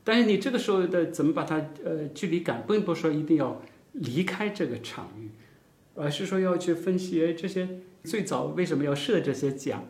但是你这个时候的怎么把它呃距离感，并不是说一定要离开这个场域，而是说要去分析哎这些最早为什么要设这些奖，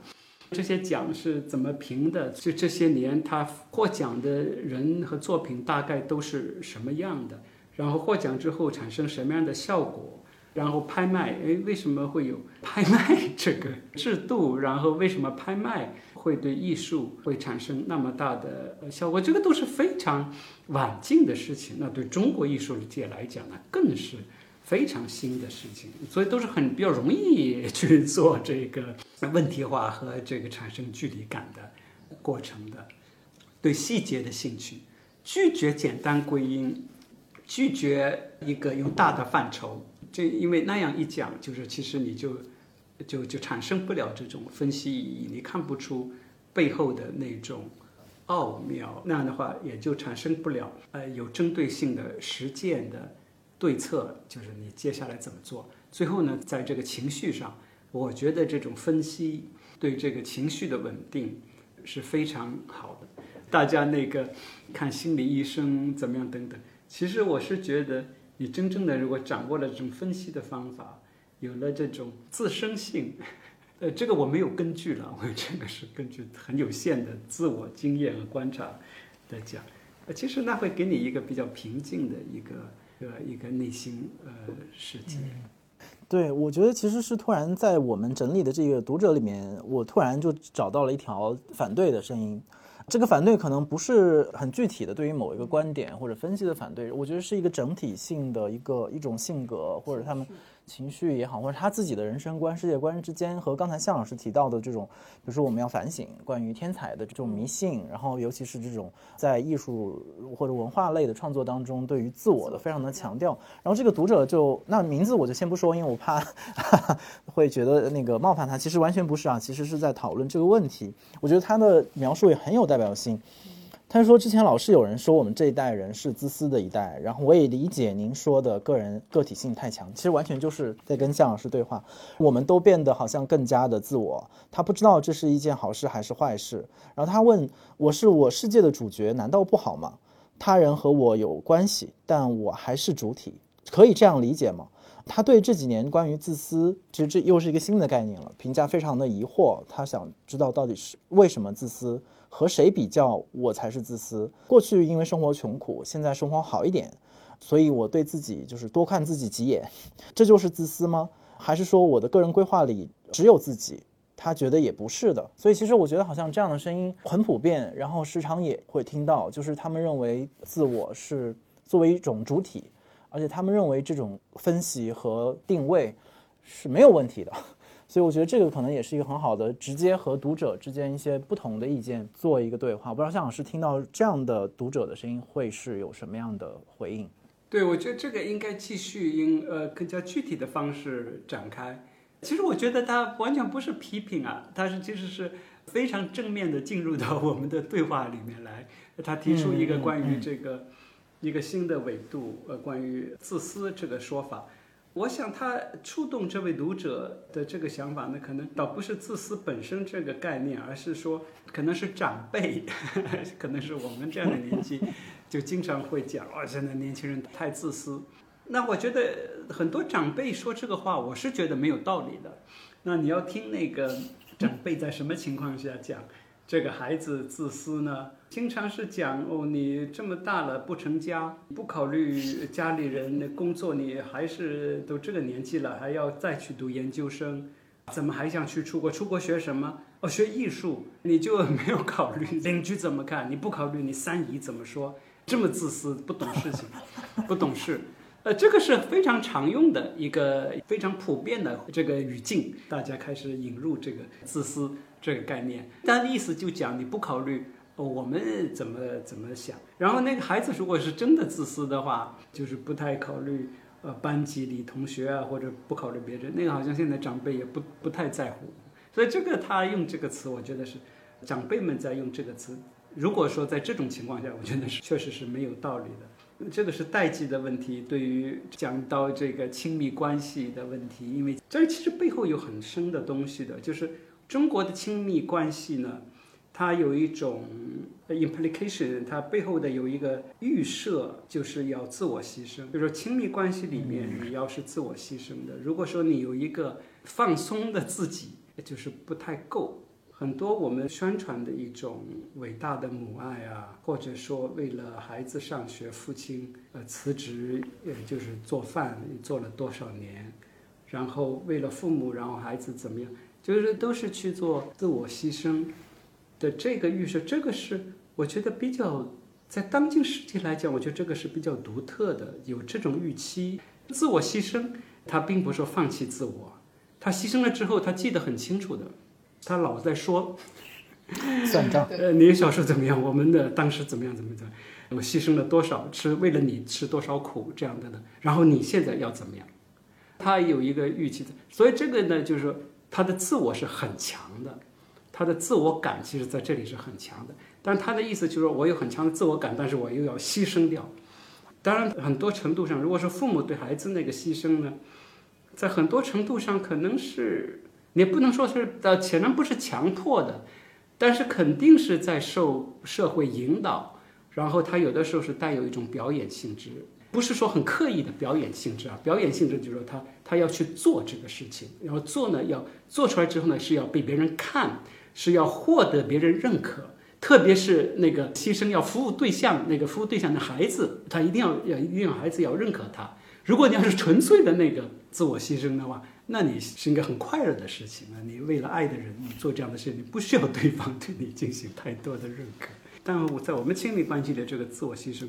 这些奖是怎么评的？就这些年他获奖的人和作品大概都是什么样的？然后获奖之后产生什么样的效果？然后拍卖，哎，为什么会有拍卖这个制度？然后为什么拍卖会对艺术会产生那么大的效果？这个都是非常晚近的事情。那对中国艺术界来讲呢，更是非常新的事情，所以都是很比较容易去做这个问题化和这个产生距离感的过程的。对细节的兴趣，拒绝简单归因，拒绝一个用大的范畴，这因为那样一讲，就是其实你就就就产生不了这种分析意义，你看不出背后的那种奥妙，那样的话也就产生不了呃有针对性的实践的对策，就是你接下来怎么做。最后呢，在这个情绪上，我觉得这种分析对这个情绪的稳定是非常好的。大家那个看心理医生怎么样等等，其实我是觉得，你真正的如果掌握了这种分析的方法，有了这种自身性，呃，这个我没有根据了，我这个是根据很有限的自我经验和观察来讲，呃，其实那会给你一个比较平静的一个呃一个内心呃世界。对，我觉得其实是突然在我们整理的这个读者里面，我突然就找到了一条反对的声音。这个反对可能不是很具体的，对于某一个观点或者分析的反对，我觉得是一个整体性的一个一种性格或者他们。情绪也好，或者他自己的人生观、世界观之间，和刚才向老师提到的这种，比如说我们要反省关于天才的这种迷信，然后尤其是这种在艺术或者文化类的创作当中对于自我的非常的强调。然后这个读者就那名字我就先不说，因为我怕 会觉得那个冒犯他。其实完全不是啊，其实是在讨论这个问题。我觉得他的描述也很有代表性。他说：“之前老是有人说我们这一代人是自私的一代，然后我也理解您说的个人个体性太强，其实完全就是在跟向老师对话。我们都变得好像更加的自我，他不知道这是一件好事还是坏事。然后他问我是我世界的主角，难道不好吗？他人和我有关系，但我还是主体，可以这样理解吗？他对这几年关于自私，其实这又是一个新的概念了，评价非常的疑惑。他想知道到底是为什么自私。”和谁比较，我才是自私。过去因为生活穷苦，现在生活好一点，所以我对自己就是多看自己几眼，这就是自私吗？还是说我的个人规划里只有自己？他觉得也不是的。所以其实我觉得好像这样的声音很普遍，然后时常也会听到，就是他们认为自我是作为一种主体，而且他们认为这种分析和定位是没有问题的。所以我觉得这个可能也是一个很好的直接和读者之间一些不同的意见做一个对话。不知道向老师听到这样的读者的声音会是有什么样的回应？对，我觉得这个应该继续用呃更加具体的方式展开。其实我觉得他完全不是批评啊，他是其实是非常正面的进入到我们的对话里面来。他提出一个关于这个一个新的维度，呃，关于自私这个说法。我想他触动这位读者的这个想法呢，可能倒不是自私本身这个概念，而是说可能是长辈，可能是我们这样的年纪，就经常会讲哦，现在年轻人太自私。那我觉得很多长辈说这个话，我是觉得没有道理的。那你要听那个长辈在什么情况下讲？这个孩子自私呢，经常是讲哦，你这么大了不成家，不考虑家里人的工作，你还是都这个年纪了，还要再去读研究生，怎么还想去出国？出国学什么？哦，学艺术，你就没有考虑 邻居怎么看？你不考虑你三姨怎么说？这么自私，不懂事情，不懂事。呃，这个是非常常用的一个非常普遍的这个语境，大家开始引入这个自私。这个概念，他的意思就讲你不考虑我们怎么怎么想，然后那个孩子如果是真的自私的话，就是不太考虑呃班级里同学啊，或者不考虑别人，那个好像现在长辈也不不太在乎，所以这个他用这个词，我觉得是长辈们在用这个词。如果说在这种情况下，我觉得是确实是没有道理的，这个是代际的问题。对于讲到这个亲密关系的问题，因为这其实背后有很深的东西的，就是。中国的亲密关系呢，它有一种 implication，它背后的有一个预设，就是要自我牺牲。比如说亲密关系里面，你要是自我牺牲的，如果说你有一个放松的自己，就是不太够。很多我们宣传的一种伟大的母爱啊，或者说为了孩子上学，父亲呃辞职，呃就是做饭做了多少年，然后为了父母，然后孩子怎么样？就是都是去做自我牺牲的这个预设，这个是我觉得比较在当今世界来讲，我觉得这个是比较独特的，有这种预期自我牺牲，他并不是说放弃自我，他牺牲了之后，他记得很清楚的，他老在说，算账。呃，你小时候怎么样？我们的当时怎么样？怎么怎么？我牺牲了多少？吃为了你吃多少苦？这样的呢？然后你现在要怎么样？他有一个预期的，所以这个呢，就是说他的自我是很强的，他的自我感其实在这里是很强的。但他的意思就是说我有很强的自我感，但是我又要牺牲掉。当然，很多程度上，如果说父母对孩子那个牺牲呢，在很多程度上可能是你不能说是呃，显然不是强迫的，但是肯定是在受社会引导，然后他有的时候是带有一种表演性质，不是说很刻意的表演性质啊，表演性质就是说他他要去做这个事情，然后做呢要做出来之后呢是要被别人看，是要获得别人认可。特别是那个牺牲要服务对象，那个服务对象的孩子，他一定要要一定孩子要认可他。如果你要是纯粹的那个自我牺牲的话，那你是一个很快乐的事情啊。你为了爱的人，你做这样的事情，不需要对方对你进行太多的认可。但我在我们亲密关系的这个自我牺牲。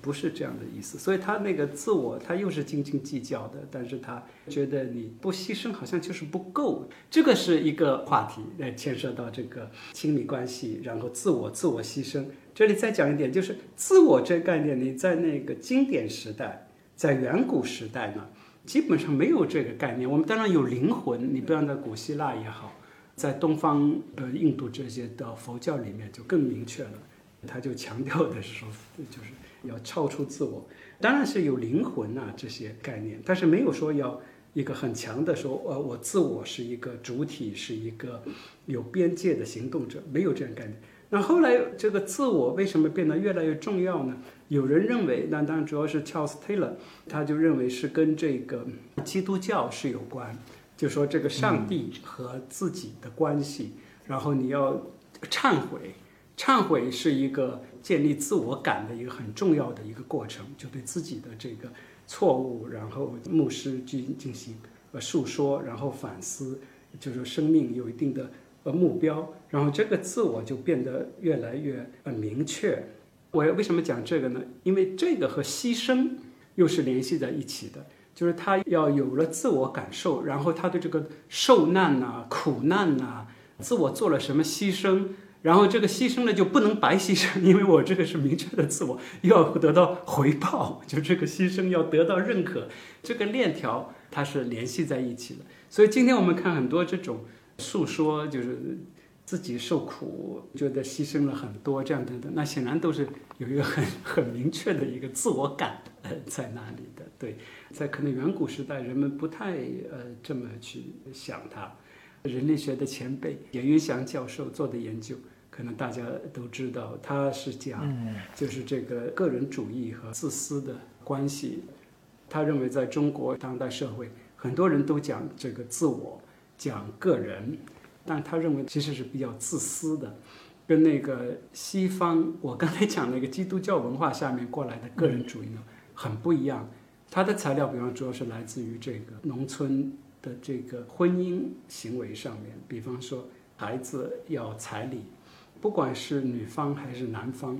不是这样的意思，所以他那个自我，他又是斤斤计较的，但是他觉得你不牺牲好像就是不够，这个是一个话题，来，牵涉到这个亲密关系，然后自我、自我牺牲。这里再讲一点，就是自我这个概念，你在那个经典时代，在远古时代呢，基本上没有这个概念。我们当然有灵魂，你不要在古希腊也好，在东方呃印度这些的佛教里面就更明确了，他就强调的是说，就是。要超出自我，当然是有灵魂呐这些概念，但是没有说要一个很强的说，呃，我自我是一个主体，是一个有边界的行动者，没有这样概念。那后来这个自我为什么变得越来越重要呢？有人认为，那当然主要是 Charles Taylor，他就认为是跟这个基督教是有关，就说这个上帝和自己的关系，然后你要忏悔，忏悔是一个。建立自我感的一个很重要的一个过程，就对自己的这个错误，然后牧师进进行呃诉说，然后反思，就是生命有一定的呃目标，然后这个自我就变得越来越呃明确。我为什么讲这个呢？因为这个和牺牲又是联系在一起的，就是他要有了自我感受，然后他对这个受难呐、苦难呐，自我做了什么牺牲。然后这个牺牲呢就不能白牺牲，因为我这个是明确的自我，要得到回报，就这个牺牲要得到认可，这个链条它是联系在一起的。所以今天我们看很多这种诉说，就是自己受苦，觉得牺牲了很多这样等等，那显然都是有一个很很明确的一个自我感呃在那里的。对，在可能远古时代，人们不太呃这么去想它。人类学的前辈严云祥教授做的研究。可能大家都知道，他是讲，就是这个个人主义和自私的关系。他认为，在中国当代社会，很多人都讲这个自我，讲个人，但他认为其实是比较自私的，跟那个西方我刚才讲那个基督教文化下面过来的个人主义呢很不一样。他的材料，比方主要是来自于这个农村的这个婚姻行为上面，比方说孩子要彩礼。不管是女方还是男方，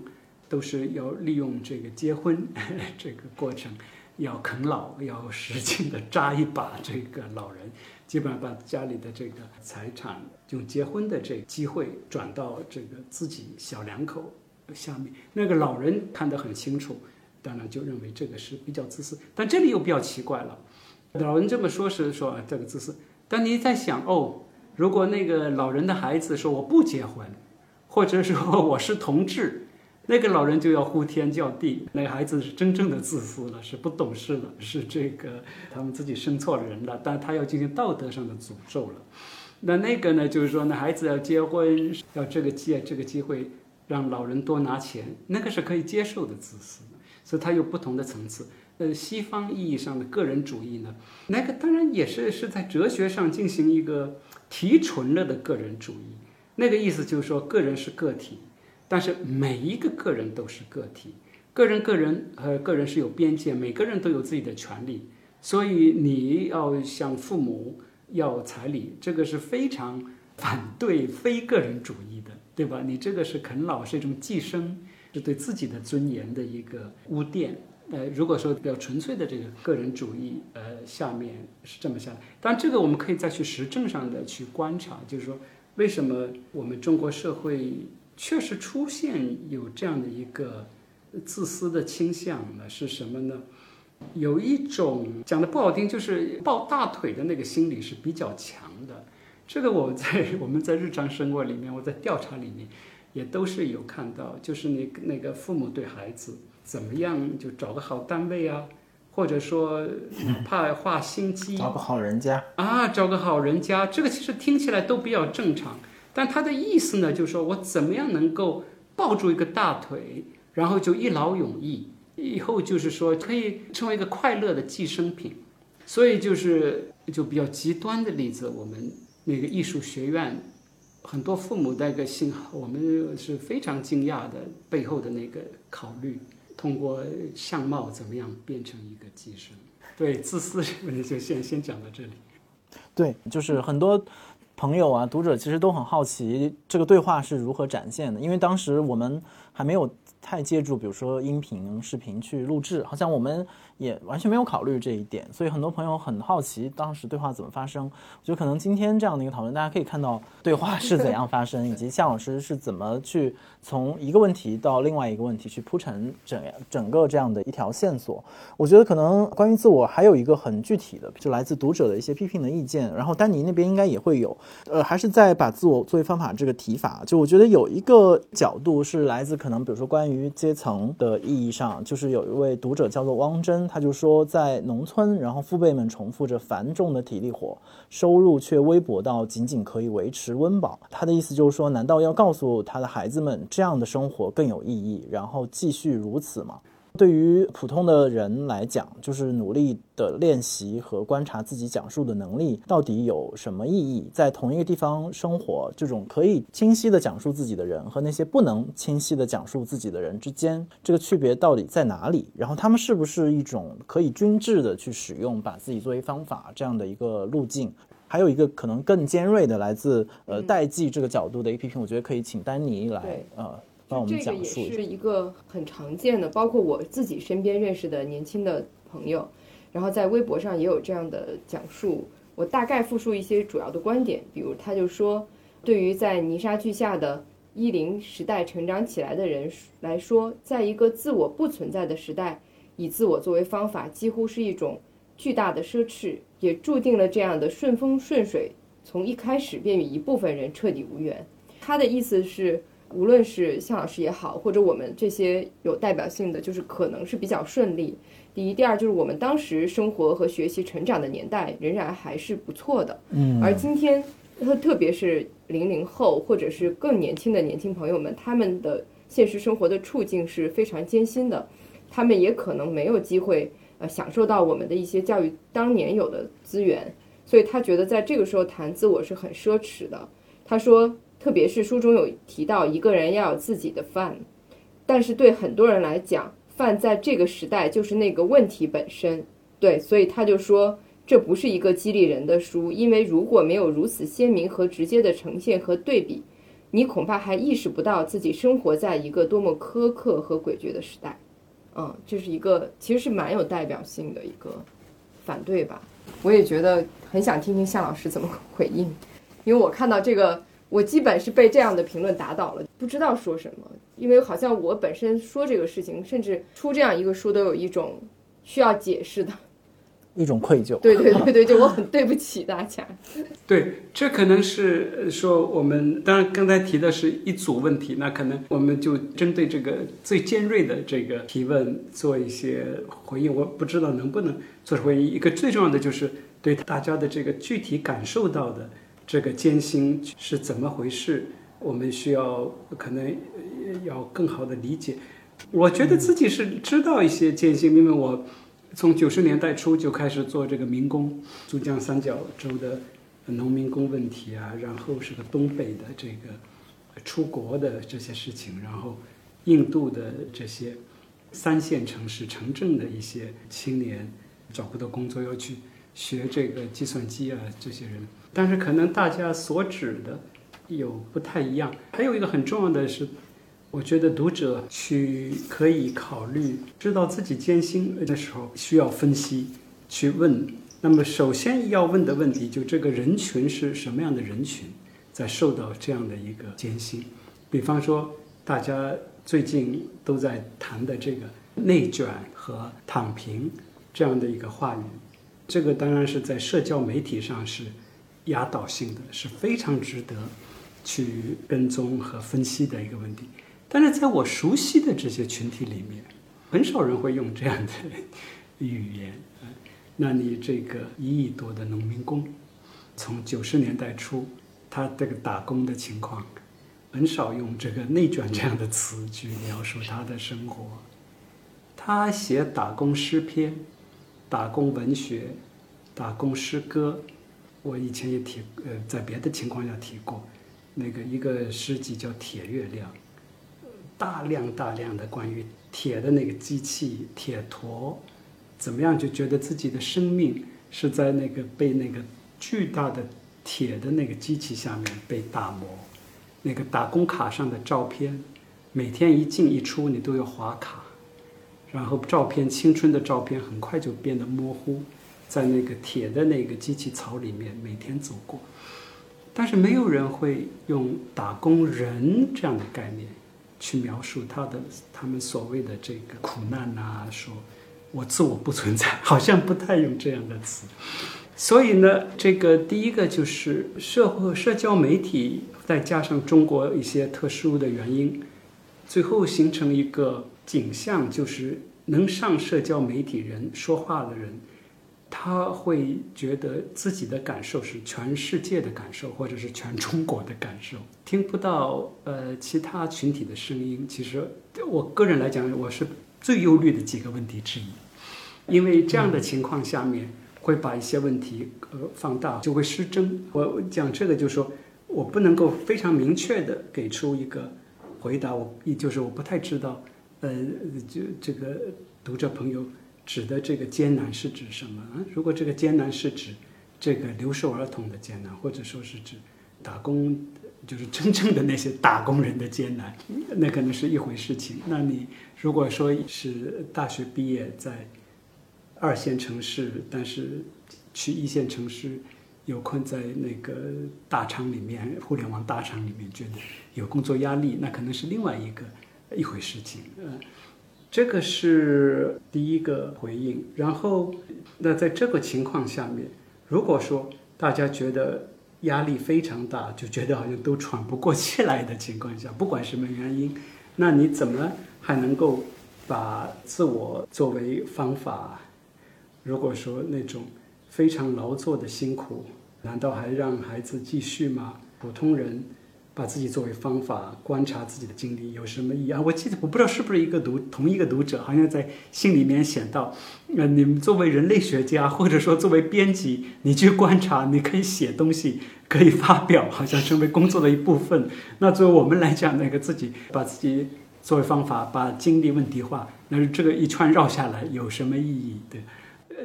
都是要利用这个结婚 这个过程，要啃老，要使劲的扎一把这个老人，基本上把家里的这个财产用结婚的这个机会转到这个自己小两口下面。那个老人看得很清楚，当然就认为这个是比较自私。但这里又比较奇怪了，老人这么说是说这个自私，但你在想哦，如果那个老人的孩子说我不结婚。或者说我是同志，那个老人就要呼天叫地，那个孩子是真正的自私了，是不懂事了，是这个他们自己生错了人了，但他要进行道德上的诅咒了。那那个呢，就是说那孩子要结婚，要这个借这个机会让老人多拿钱，那个是可以接受的自私，所以它有不同的层次。呃，西方意义上的个人主义呢，那个当然也是是在哲学上进行一个提纯了的个人主义。那个意思就是说，个人是个体，但是每一个个人都是个体，个人个人和个人是有边界，每个人都有自己的权利，所以你要向父母要彩礼，这个是非常反对非个人主义的，对吧？你这个是啃老，是一种寄生，是对自己的尊严的一个污点，呃，如果说比较纯粹的这个个人主义，呃，下面是这么下来。当然，这个我们可以再去实证上的去观察，就是说，为什么我们中国社会确实出现有这样的一个自私的倾向呢？是什么呢？有一种讲的不好听，就是抱大腿的那个心理是比较强的。这个我在我们在日常生活里面，我在调查里面也都是有看到，就是那个那个父母对孩子怎么样，就找个好单位啊，或者说怕花心机，找个好人家啊，找个好人家，这个其实听起来都比较正常，但他的意思呢，就是说我怎么样能够抱住一个大腿，然后就一劳永逸。以后就是说可以成为一个快乐的寄生品，所以就是就比较极端的例子，我们那个艺术学院，很多父母那个心，我们是非常惊讶的背后的那个考虑，通过相貌怎么样变成一个寄生，对自私这个问题就先先讲到这里。对，就是很多朋友啊、读者其实都很好奇这个对话是如何展现的，因为当时我们还没有。太借助，比如说音频、视频去录制，好像我们也完全没有考虑这一点，所以很多朋友很好奇当时对话怎么发生。我觉得可能今天这样的一个讨论，大家可以看到对话是怎样发生，以及夏老师是怎么去从一个问题到另外一个问题去铺陈整整个这样的一条线索。我觉得可能关于自我还有一个很具体的，就来自读者的一些批评的意见，然后丹尼那边应该也会有。呃，还是在把自我作为方法这个提法，就我觉得有一个角度是来自可能比如说关。于阶层的意义上，就是有一位读者叫做汪真，他就说，在农村，然后父辈们重复着繁重的体力活，收入却微薄到仅仅可以维持温饱。他的意思就是说，难道要告诉他的孩子们，这样的生活更有意义，然后继续如此吗？对于普通的人来讲，就是努力的练习和观察自己讲述的能力到底有什么意义？在同一个地方生活，这种可以清晰的讲述自己的人和那些不能清晰的讲述自己的人之间，这个区别到底在哪里？然后他们是不是一种可以均质的去使用，把自己作为方法这样的一个路径？还有一个可能更尖锐的来自呃代际这个角度的 A P P，，我觉得可以请丹尼来呃。这个也是一个很常见的，包括我自己身边认识的年轻的朋友，然后在微博上也有这样的讲述。我大概复述一些主要的观点，比如他就说，对于在泥沙俱下的一零时代成长起来的人来说，在一个自我不存在的时代，以自我作为方法，几乎是一种巨大的奢侈，也注定了这样的顺风顺水，从一开始便与一部分人彻底无缘。他的意思是。无论是向老师也好，或者我们这些有代表性的，就是可能是比较顺利。第一，第二就是我们当时生活和学习成长的年代仍然还是不错的。嗯，而今天，特特别是零零后或者是更年轻的年轻朋友们，他们的现实生活的处境是非常艰辛的，他们也可能没有机会呃享受到我们的一些教育当年有的资源，所以他觉得在这个时候谈自我是很奢侈的。他说。特别是书中有提到一个人要有自己的饭，但是对很多人来讲，饭在这个时代就是那个问题本身。对，所以他就说这不是一个激励人的书，因为如果没有如此鲜明和直接的呈现和对比，你恐怕还意识不到自己生活在一个多么苛刻和诡谲的时代。嗯，这是一个其实是蛮有代表性的一个反对吧。我也觉得很想听听夏老师怎么回应，因为我看到这个。我基本是被这样的评论打倒了，不知道说什么，因为好像我本身说这个事情，甚至出这样一个书都有一种需要解释的一种愧疚。对对对对，就我很对不起大家。对，这可能是说我们当然刚才提的是一组问题，那可能我们就针对这个最尖锐的这个提问做一些回应。我不知道能不能做出回应。一个最重要的就是对大家的这个具体感受到的。这个艰辛是怎么回事？我们需要可能要更好的理解。我觉得自己是知道一些艰辛，因为我从九十年代初就开始做这个民工，珠江三角洲的农民工问题啊，然后是个东北的这个出国的这些事情，然后印度的这些三线城市城镇的一些青年找不到工作要去学这个计算机啊，这些人。但是可能大家所指的有不太一样，还有一个很重要的是，我觉得读者去可以考虑，知道自己艰辛的时候需要分析，去问。那么首先要问的问题，就这个人群是什么样的人群，在受到这样的一个艰辛。比方说，大家最近都在谈的这个内卷和躺平这样的一个话语，这个当然是在社交媒体上是压倒性的，是非常值得去跟踪和分析的一个问题。但是在我熟悉的这些群体里面，很少人会用这样的语言。那你这个一亿多的农民工，从九十年代初，他这个打工的情况，很少用这个“内卷”这样的词去描述他的生活。他写打工诗篇、打工文学、打工诗歌。我以前也提，呃，在别的情况下提过，那个一个诗集叫《铁月亮》。大量大量的关于铁的那个机器铁坨，怎么样就觉得自己的生命是在那个被那个巨大的铁的那个机器下面被打磨，那个打工卡上的照片，每天一进一出你都要划卡，然后照片青春的照片很快就变得模糊，在那个铁的那个机器槽里面每天走过，但是没有人会用打工人这样的概念。去描述他的他们所谓的这个苦难呐，说我自我不存在，好像不太用这样的词。所以呢，这个第一个就是社会社交媒体，再加上中国一些特殊的原因，最后形成一个景象，就是能上社交媒体人说话的人。他会觉得自己的感受是全世界的感受，或者是全中国的感受，听不到呃其他群体的声音。其实我个人来讲，我是最忧虑的几个问题之一，因为这样的情况下面会把一些问题呃放大，就会失真。我讲这个就是说我不能够非常明确的给出一个回答，我也就是我不太知道，呃，就这个读者朋友。指的这个艰难是指什么啊？如果这个艰难是指这个留守儿童的艰难，或者说是指打工，就是真正的那些打工人的艰难，那可能是一回事情。那你如果说是大学毕业在二线城市，但是去一线城市有困在那个大厂里面，互联网大厂里面，觉得有工作压力，那可能是另外一个一回事情。呃。这个是第一个回应，然后，那在这个情况下面，如果说大家觉得压力非常大，就觉得好像都喘不过气来的情况下，不管什么原因，那你怎么还能够把自我作为方法？如果说那种非常劳作的辛苦，难道还让孩子继续吗？普通人。把自己作为方法观察自己的经历有什么意义啊？我记得我不知道是不是一个读同一个读者，好像在信里面写到，呃，你们作为人类学家或者说作为编辑，你去观察，你可以写东西，可以发表，好像成为工作的一部分。那作为我们来讲，那个自己把自己作为方法，把经历问题化，那这个一串绕下来有什么意义？对。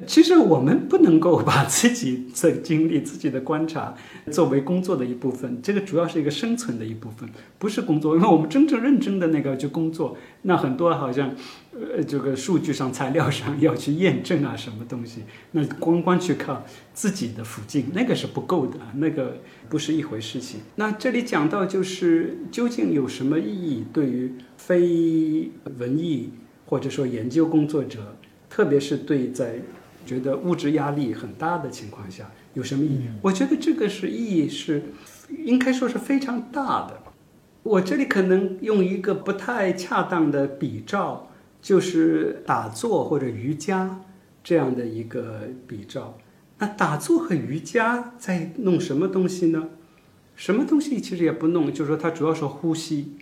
其实我们不能够把自己的经历、自己的观察作为工作的一部分，这个主要是一个生存的一部分，不是工作。因为我们真正认真的那个去工作，那很多好像，呃，这个数据上、材料上要去验证啊，什么东西，那光光去靠自己的附近，那个是不够的，那个不是一回事情。那这里讲到就是究竟有什么意义？对于非文艺或者说研究工作者，特别是对在觉得物质压力很大的情况下有什么意义？我觉得这个是意义是，应该说是非常大的。我这里可能用一个不太恰当的比照，就是打坐或者瑜伽这样的一个比照。那打坐和瑜伽在弄什么东西呢？什么东西其实也不弄，就是说它主要是呼吸。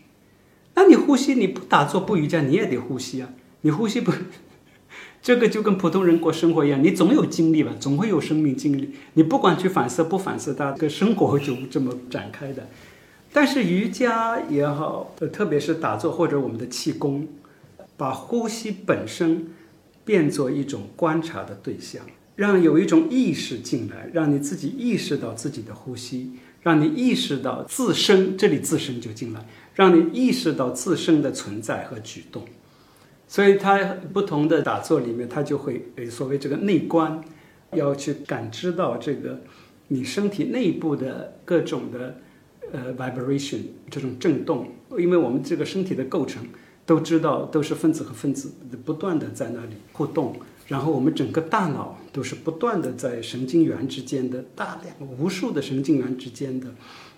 那你呼吸你不打坐不瑜伽你也得呼吸啊，你呼吸不。这个就跟普通人过生活一样，你总有经历吧，总会有生命经历。你不管去反思不反思，它这个生活就这么展开的。但是瑜伽也好，呃，特别是打坐或者我们的气功，把呼吸本身变作一种观察的对象，让有一种意识进来，让你自己意识到自己的呼吸，让你意识到自身，这里自身就进来，让你意识到自身的存在和举动。所以，它不同的打坐里面，它就会所谓这个内观，要去感知到这个你身体内部的各种的呃 vibration 这种震动，因为我们这个身体的构成都知道都是分子和分子不断的在那里互动，然后我们整个大脑都是不断的在神经元之间的大量无数的神经元之间的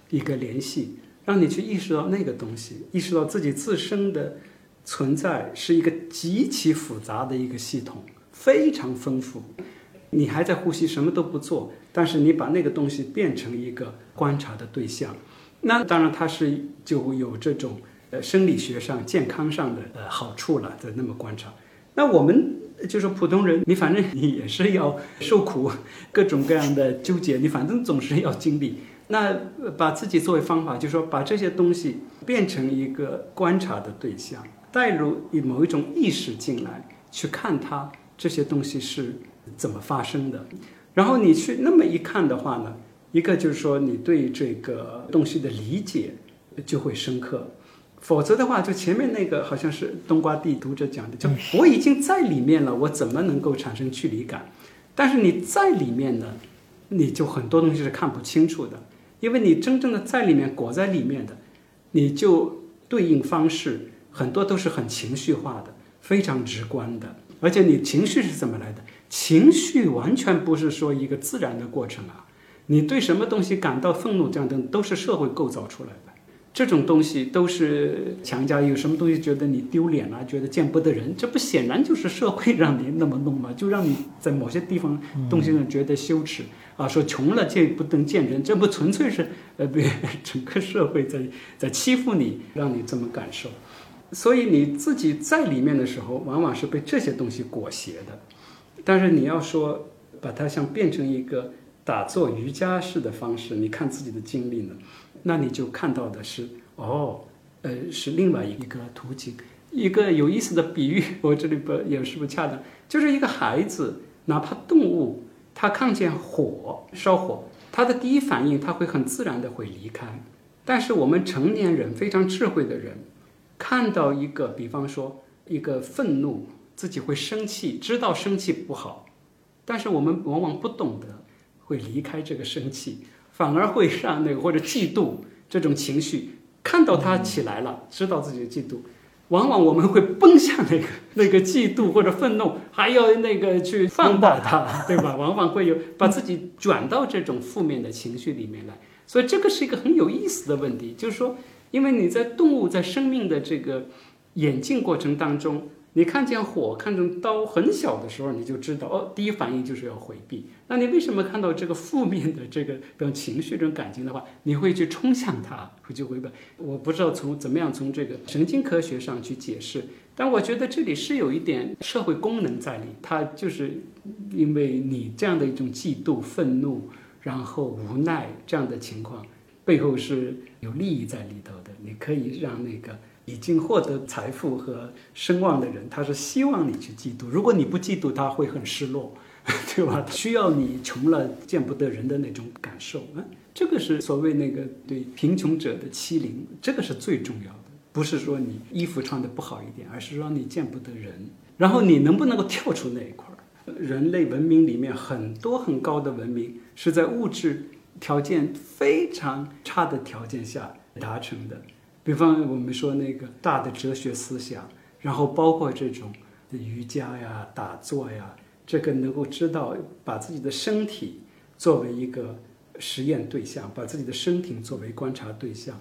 一个联系，让你去意识到那个东西，意识到自己自身的。存在是一个极其复杂的一个系统，非常丰富。你还在呼吸，什么都不做，但是你把那个东西变成一个观察的对象，那当然它是就有这种呃生理学上、健康上的呃好处了。在那么观察，那我们就是普通人，你反正你也是要受苦，各种各样的纠结，你反正总是要经历。那把自己作为方法，就是说把这些东西变成一个观察的对象。带入以某一种意识进来，去看它这些东西是怎么发生的，然后你去那么一看的话呢，一个就是说你对这个东西的理解就会深刻，否则的话，就前面那个好像是冬瓜地读者讲的，就我已经在里面了，我怎么能够产生距离感？但是你在里面呢，你就很多东西是看不清楚的，因为你真正的在里面裹在里面的，你就对应方式。很多都是很情绪化的，非常直观的，而且你情绪是怎么来的？情绪完全不是说一个自然的过程啊！你对什么东西感到愤怒，这样的都是社会构造出来的。这种东西都是强加，有什么东西觉得你丢脸了，觉得见不得人，这不显然就是社会让你那么弄吗？就让你在某些地方东西上觉得羞耻啊，说穷了见不能见人，这不纯粹是呃，别整个社会在在欺负你，让你这么感受。所以你自己在里面的时候，往往是被这些东西裹挟的。但是你要说把它像变成一个打坐瑜伽式的方式，你看自己的经历呢，那你就看到的是哦，呃，是另外一个途径。一个有意思的比喻，我这里不也是不恰当，就是一个孩子，哪怕动物，他看见火烧火，他的第一反应他会很自然的会离开。但是我们成年人非常智慧的人。看到一个，比方说一个愤怒，自己会生气，知道生气不好，但是我们往往不懂得会离开这个生气，反而会让那个或者嫉妒这种情绪，看到它起来了，知道自己的嫉妒，往往我们会奔向那个 那个嫉妒或者愤怒，还要那个去放大它，对吧？往往会有把自己转到这种负面的情绪里面来，所以这个是一个很有意思的问题，就是说。因为你在动物在生命的这个演进过程当中，你看见火、看见刀很小的时候，你就知道哦，第一反应就是要回避。那你为什么看到这个负面的这个这种情绪、这种感情的话，你会去冲向它，会去回避？我不知道从怎么样从这个神经科学上去解释，但我觉得这里是有一点社会功能在里，它就是因为你这样的一种嫉妒、愤怒，然后无奈这样的情况。背后是有利益在里头的，你可以让那个已经获得财富和声望的人，他是希望你去嫉妒。如果你不嫉妒，他会很失落，对吧？需要你穷了见不得人的那种感受啊，这个是所谓那个对贫穷者的欺凌，这个是最重要的。不是说你衣服穿的不好一点，而是说你见不得人。然后你能不能够跳出那一块儿？人类文明里面很多很高的文明是在物质。条件非常差的条件下达成的，比方我们说那个大的哲学思想，然后包括这种瑜伽呀、打坐呀，这个能够知道把自己的身体作为一个实验对象，把自己的身体作为观察对象，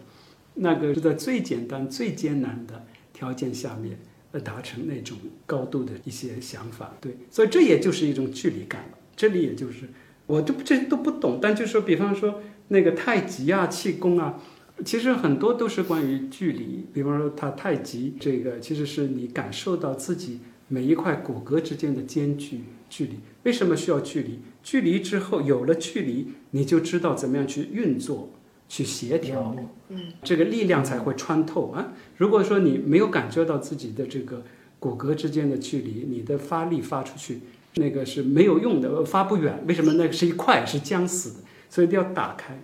那个是在最简单、最艰难的条件下面而达成那种高度的一些想法。对，所以这也就是一种距离感。这里也就是。我都这都不懂，但就是说，比方说那个太极啊、气功啊，其实很多都是关于距离。比方说，它太极这个，其实是你感受到自己每一块骨骼之间的间距距离。为什么需要距离？距离之后有了距离，你就知道怎么样去运作、去协调，嗯，这个力量才会穿透啊。如果说你没有感觉到自己的这个骨骼之间的距离，你的发力发出去。那个是没有用的，发不远。为什么？那个是一块是僵死的，所以一定要打开。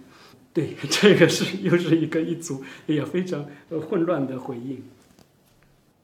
对，这个是又是一个一组也非常混乱的回应。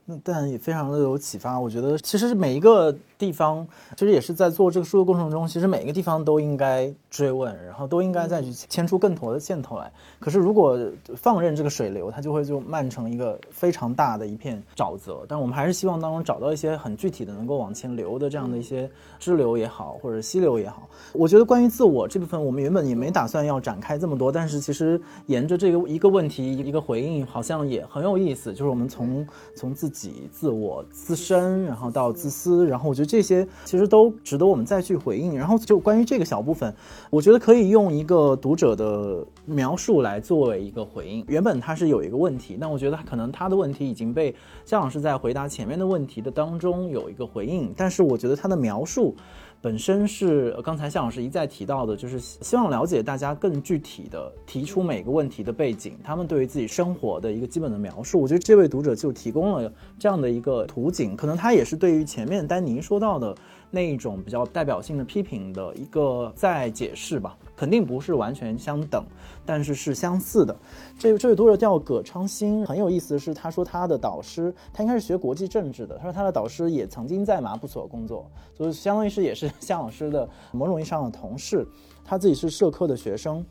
那但也非常的有启发。我觉得其实每一个地方，其实也是在做这个书的过程中，其实每一个地方都应该追问，然后都应该再去牵出更多的线头来。可是如果放任这个水流，它就会就漫成一个非常大的一片沼泽。但我们还是希望当中找到一些很具体的能够往前流的这样的一些支流也好，或者溪流也好。我觉得关于自我这部分，我们原本也没打算要展开这么多，但是其实沿着这个一个问题一个回应，好像也很有意思。就是我们从从自己、自我、自身，然后到自私，然后我觉得这些其实都值得我们再去回应。然后就关于这个小部分，我觉得可以用一个读者的描述来作为一个回应。原本他是有一个问题，那我觉得可能他的问题已经被姜老师在回答前面的问题的当中有一个回应，但是我觉得他的描述。本身是刚才向老师一再提到的，就是希望了解大家更具体的提出每个问题的背景，他们对于自己生活的一个基本的描述。我觉得这位读者就提供了这样的一个图景，可能他也是对于前面丹尼说到的那一种比较代表性的批评的一个再解释吧。肯定不是完全相等，但是是相似的。这这位读者叫葛昌新，很有意思的是，他说他的导师，他应该是学国际政治的。他说他的导师也曾经在麻布所工作，所以相当于是也是向老师的某种意义上的同事。他自己是社科的学生，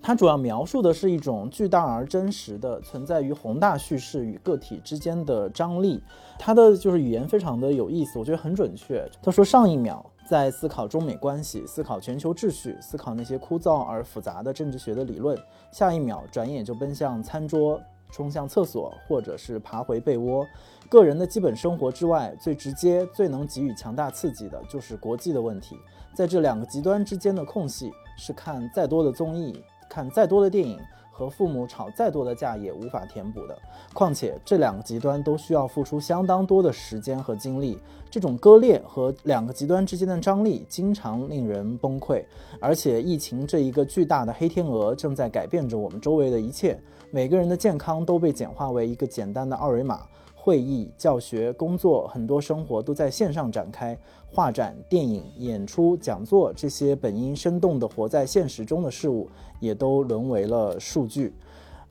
他主要描述的是一种巨大而真实的存在于宏大叙事与个体之间的张力。他的就是语言非常的有意思，我觉得很准确。他说上一秒。在思考中美关系，思考全球秩序，思考那些枯燥而复杂的政治学的理论。下一秒，转眼就奔向餐桌，冲向厕所，或者是爬回被窝。个人的基本生活之外，最直接、最能给予强大刺激的，就是国际的问题。在这两个极端之间的空隙，是看再多的综艺，看再多的电影。和父母吵再多的架也无法填补的。况且这两个极端都需要付出相当多的时间和精力。这种割裂和两个极端之间的张力经常令人崩溃。而且疫情这一个巨大的黑天鹅正在改变着我们周围的一切。每个人的健康都被简化为一个简单的二维码。会议、教学、工作，很多生活都在线上展开。画展、电影、演出、讲座，这些本应生动地活在现实中的事物，也都沦为了数据。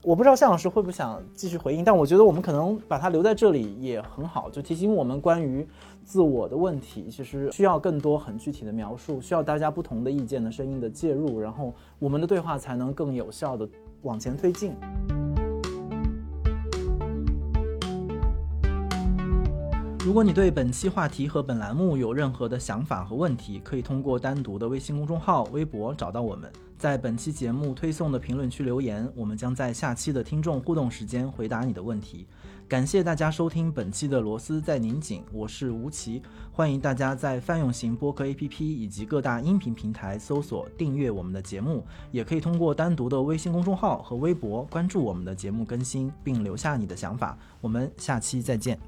我不知道向老师会不会想继续回应，但我觉得我们可能把它留在这里也很好，就提醒我们关于自我的问题，其实需要更多很具体的描述，需要大家不同的意见的声音的介入，然后我们的对话才能更有效地往前推进。如果你对本期话题和本栏目有任何的想法和问题，可以通过单独的微信公众号、微博找到我们，在本期节目推送的评论区留言，我们将在下期的听众互动时间回答你的问题。感谢大家收听本期的螺丝在拧紧，我是吴奇，欢迎大家在泛用型播客 APP 以及各大音频平台搜索订阅我们的节目，也可以通过单独的微信公众号和微博关注我们的节目更新，并留下你的想法。我们下期再见。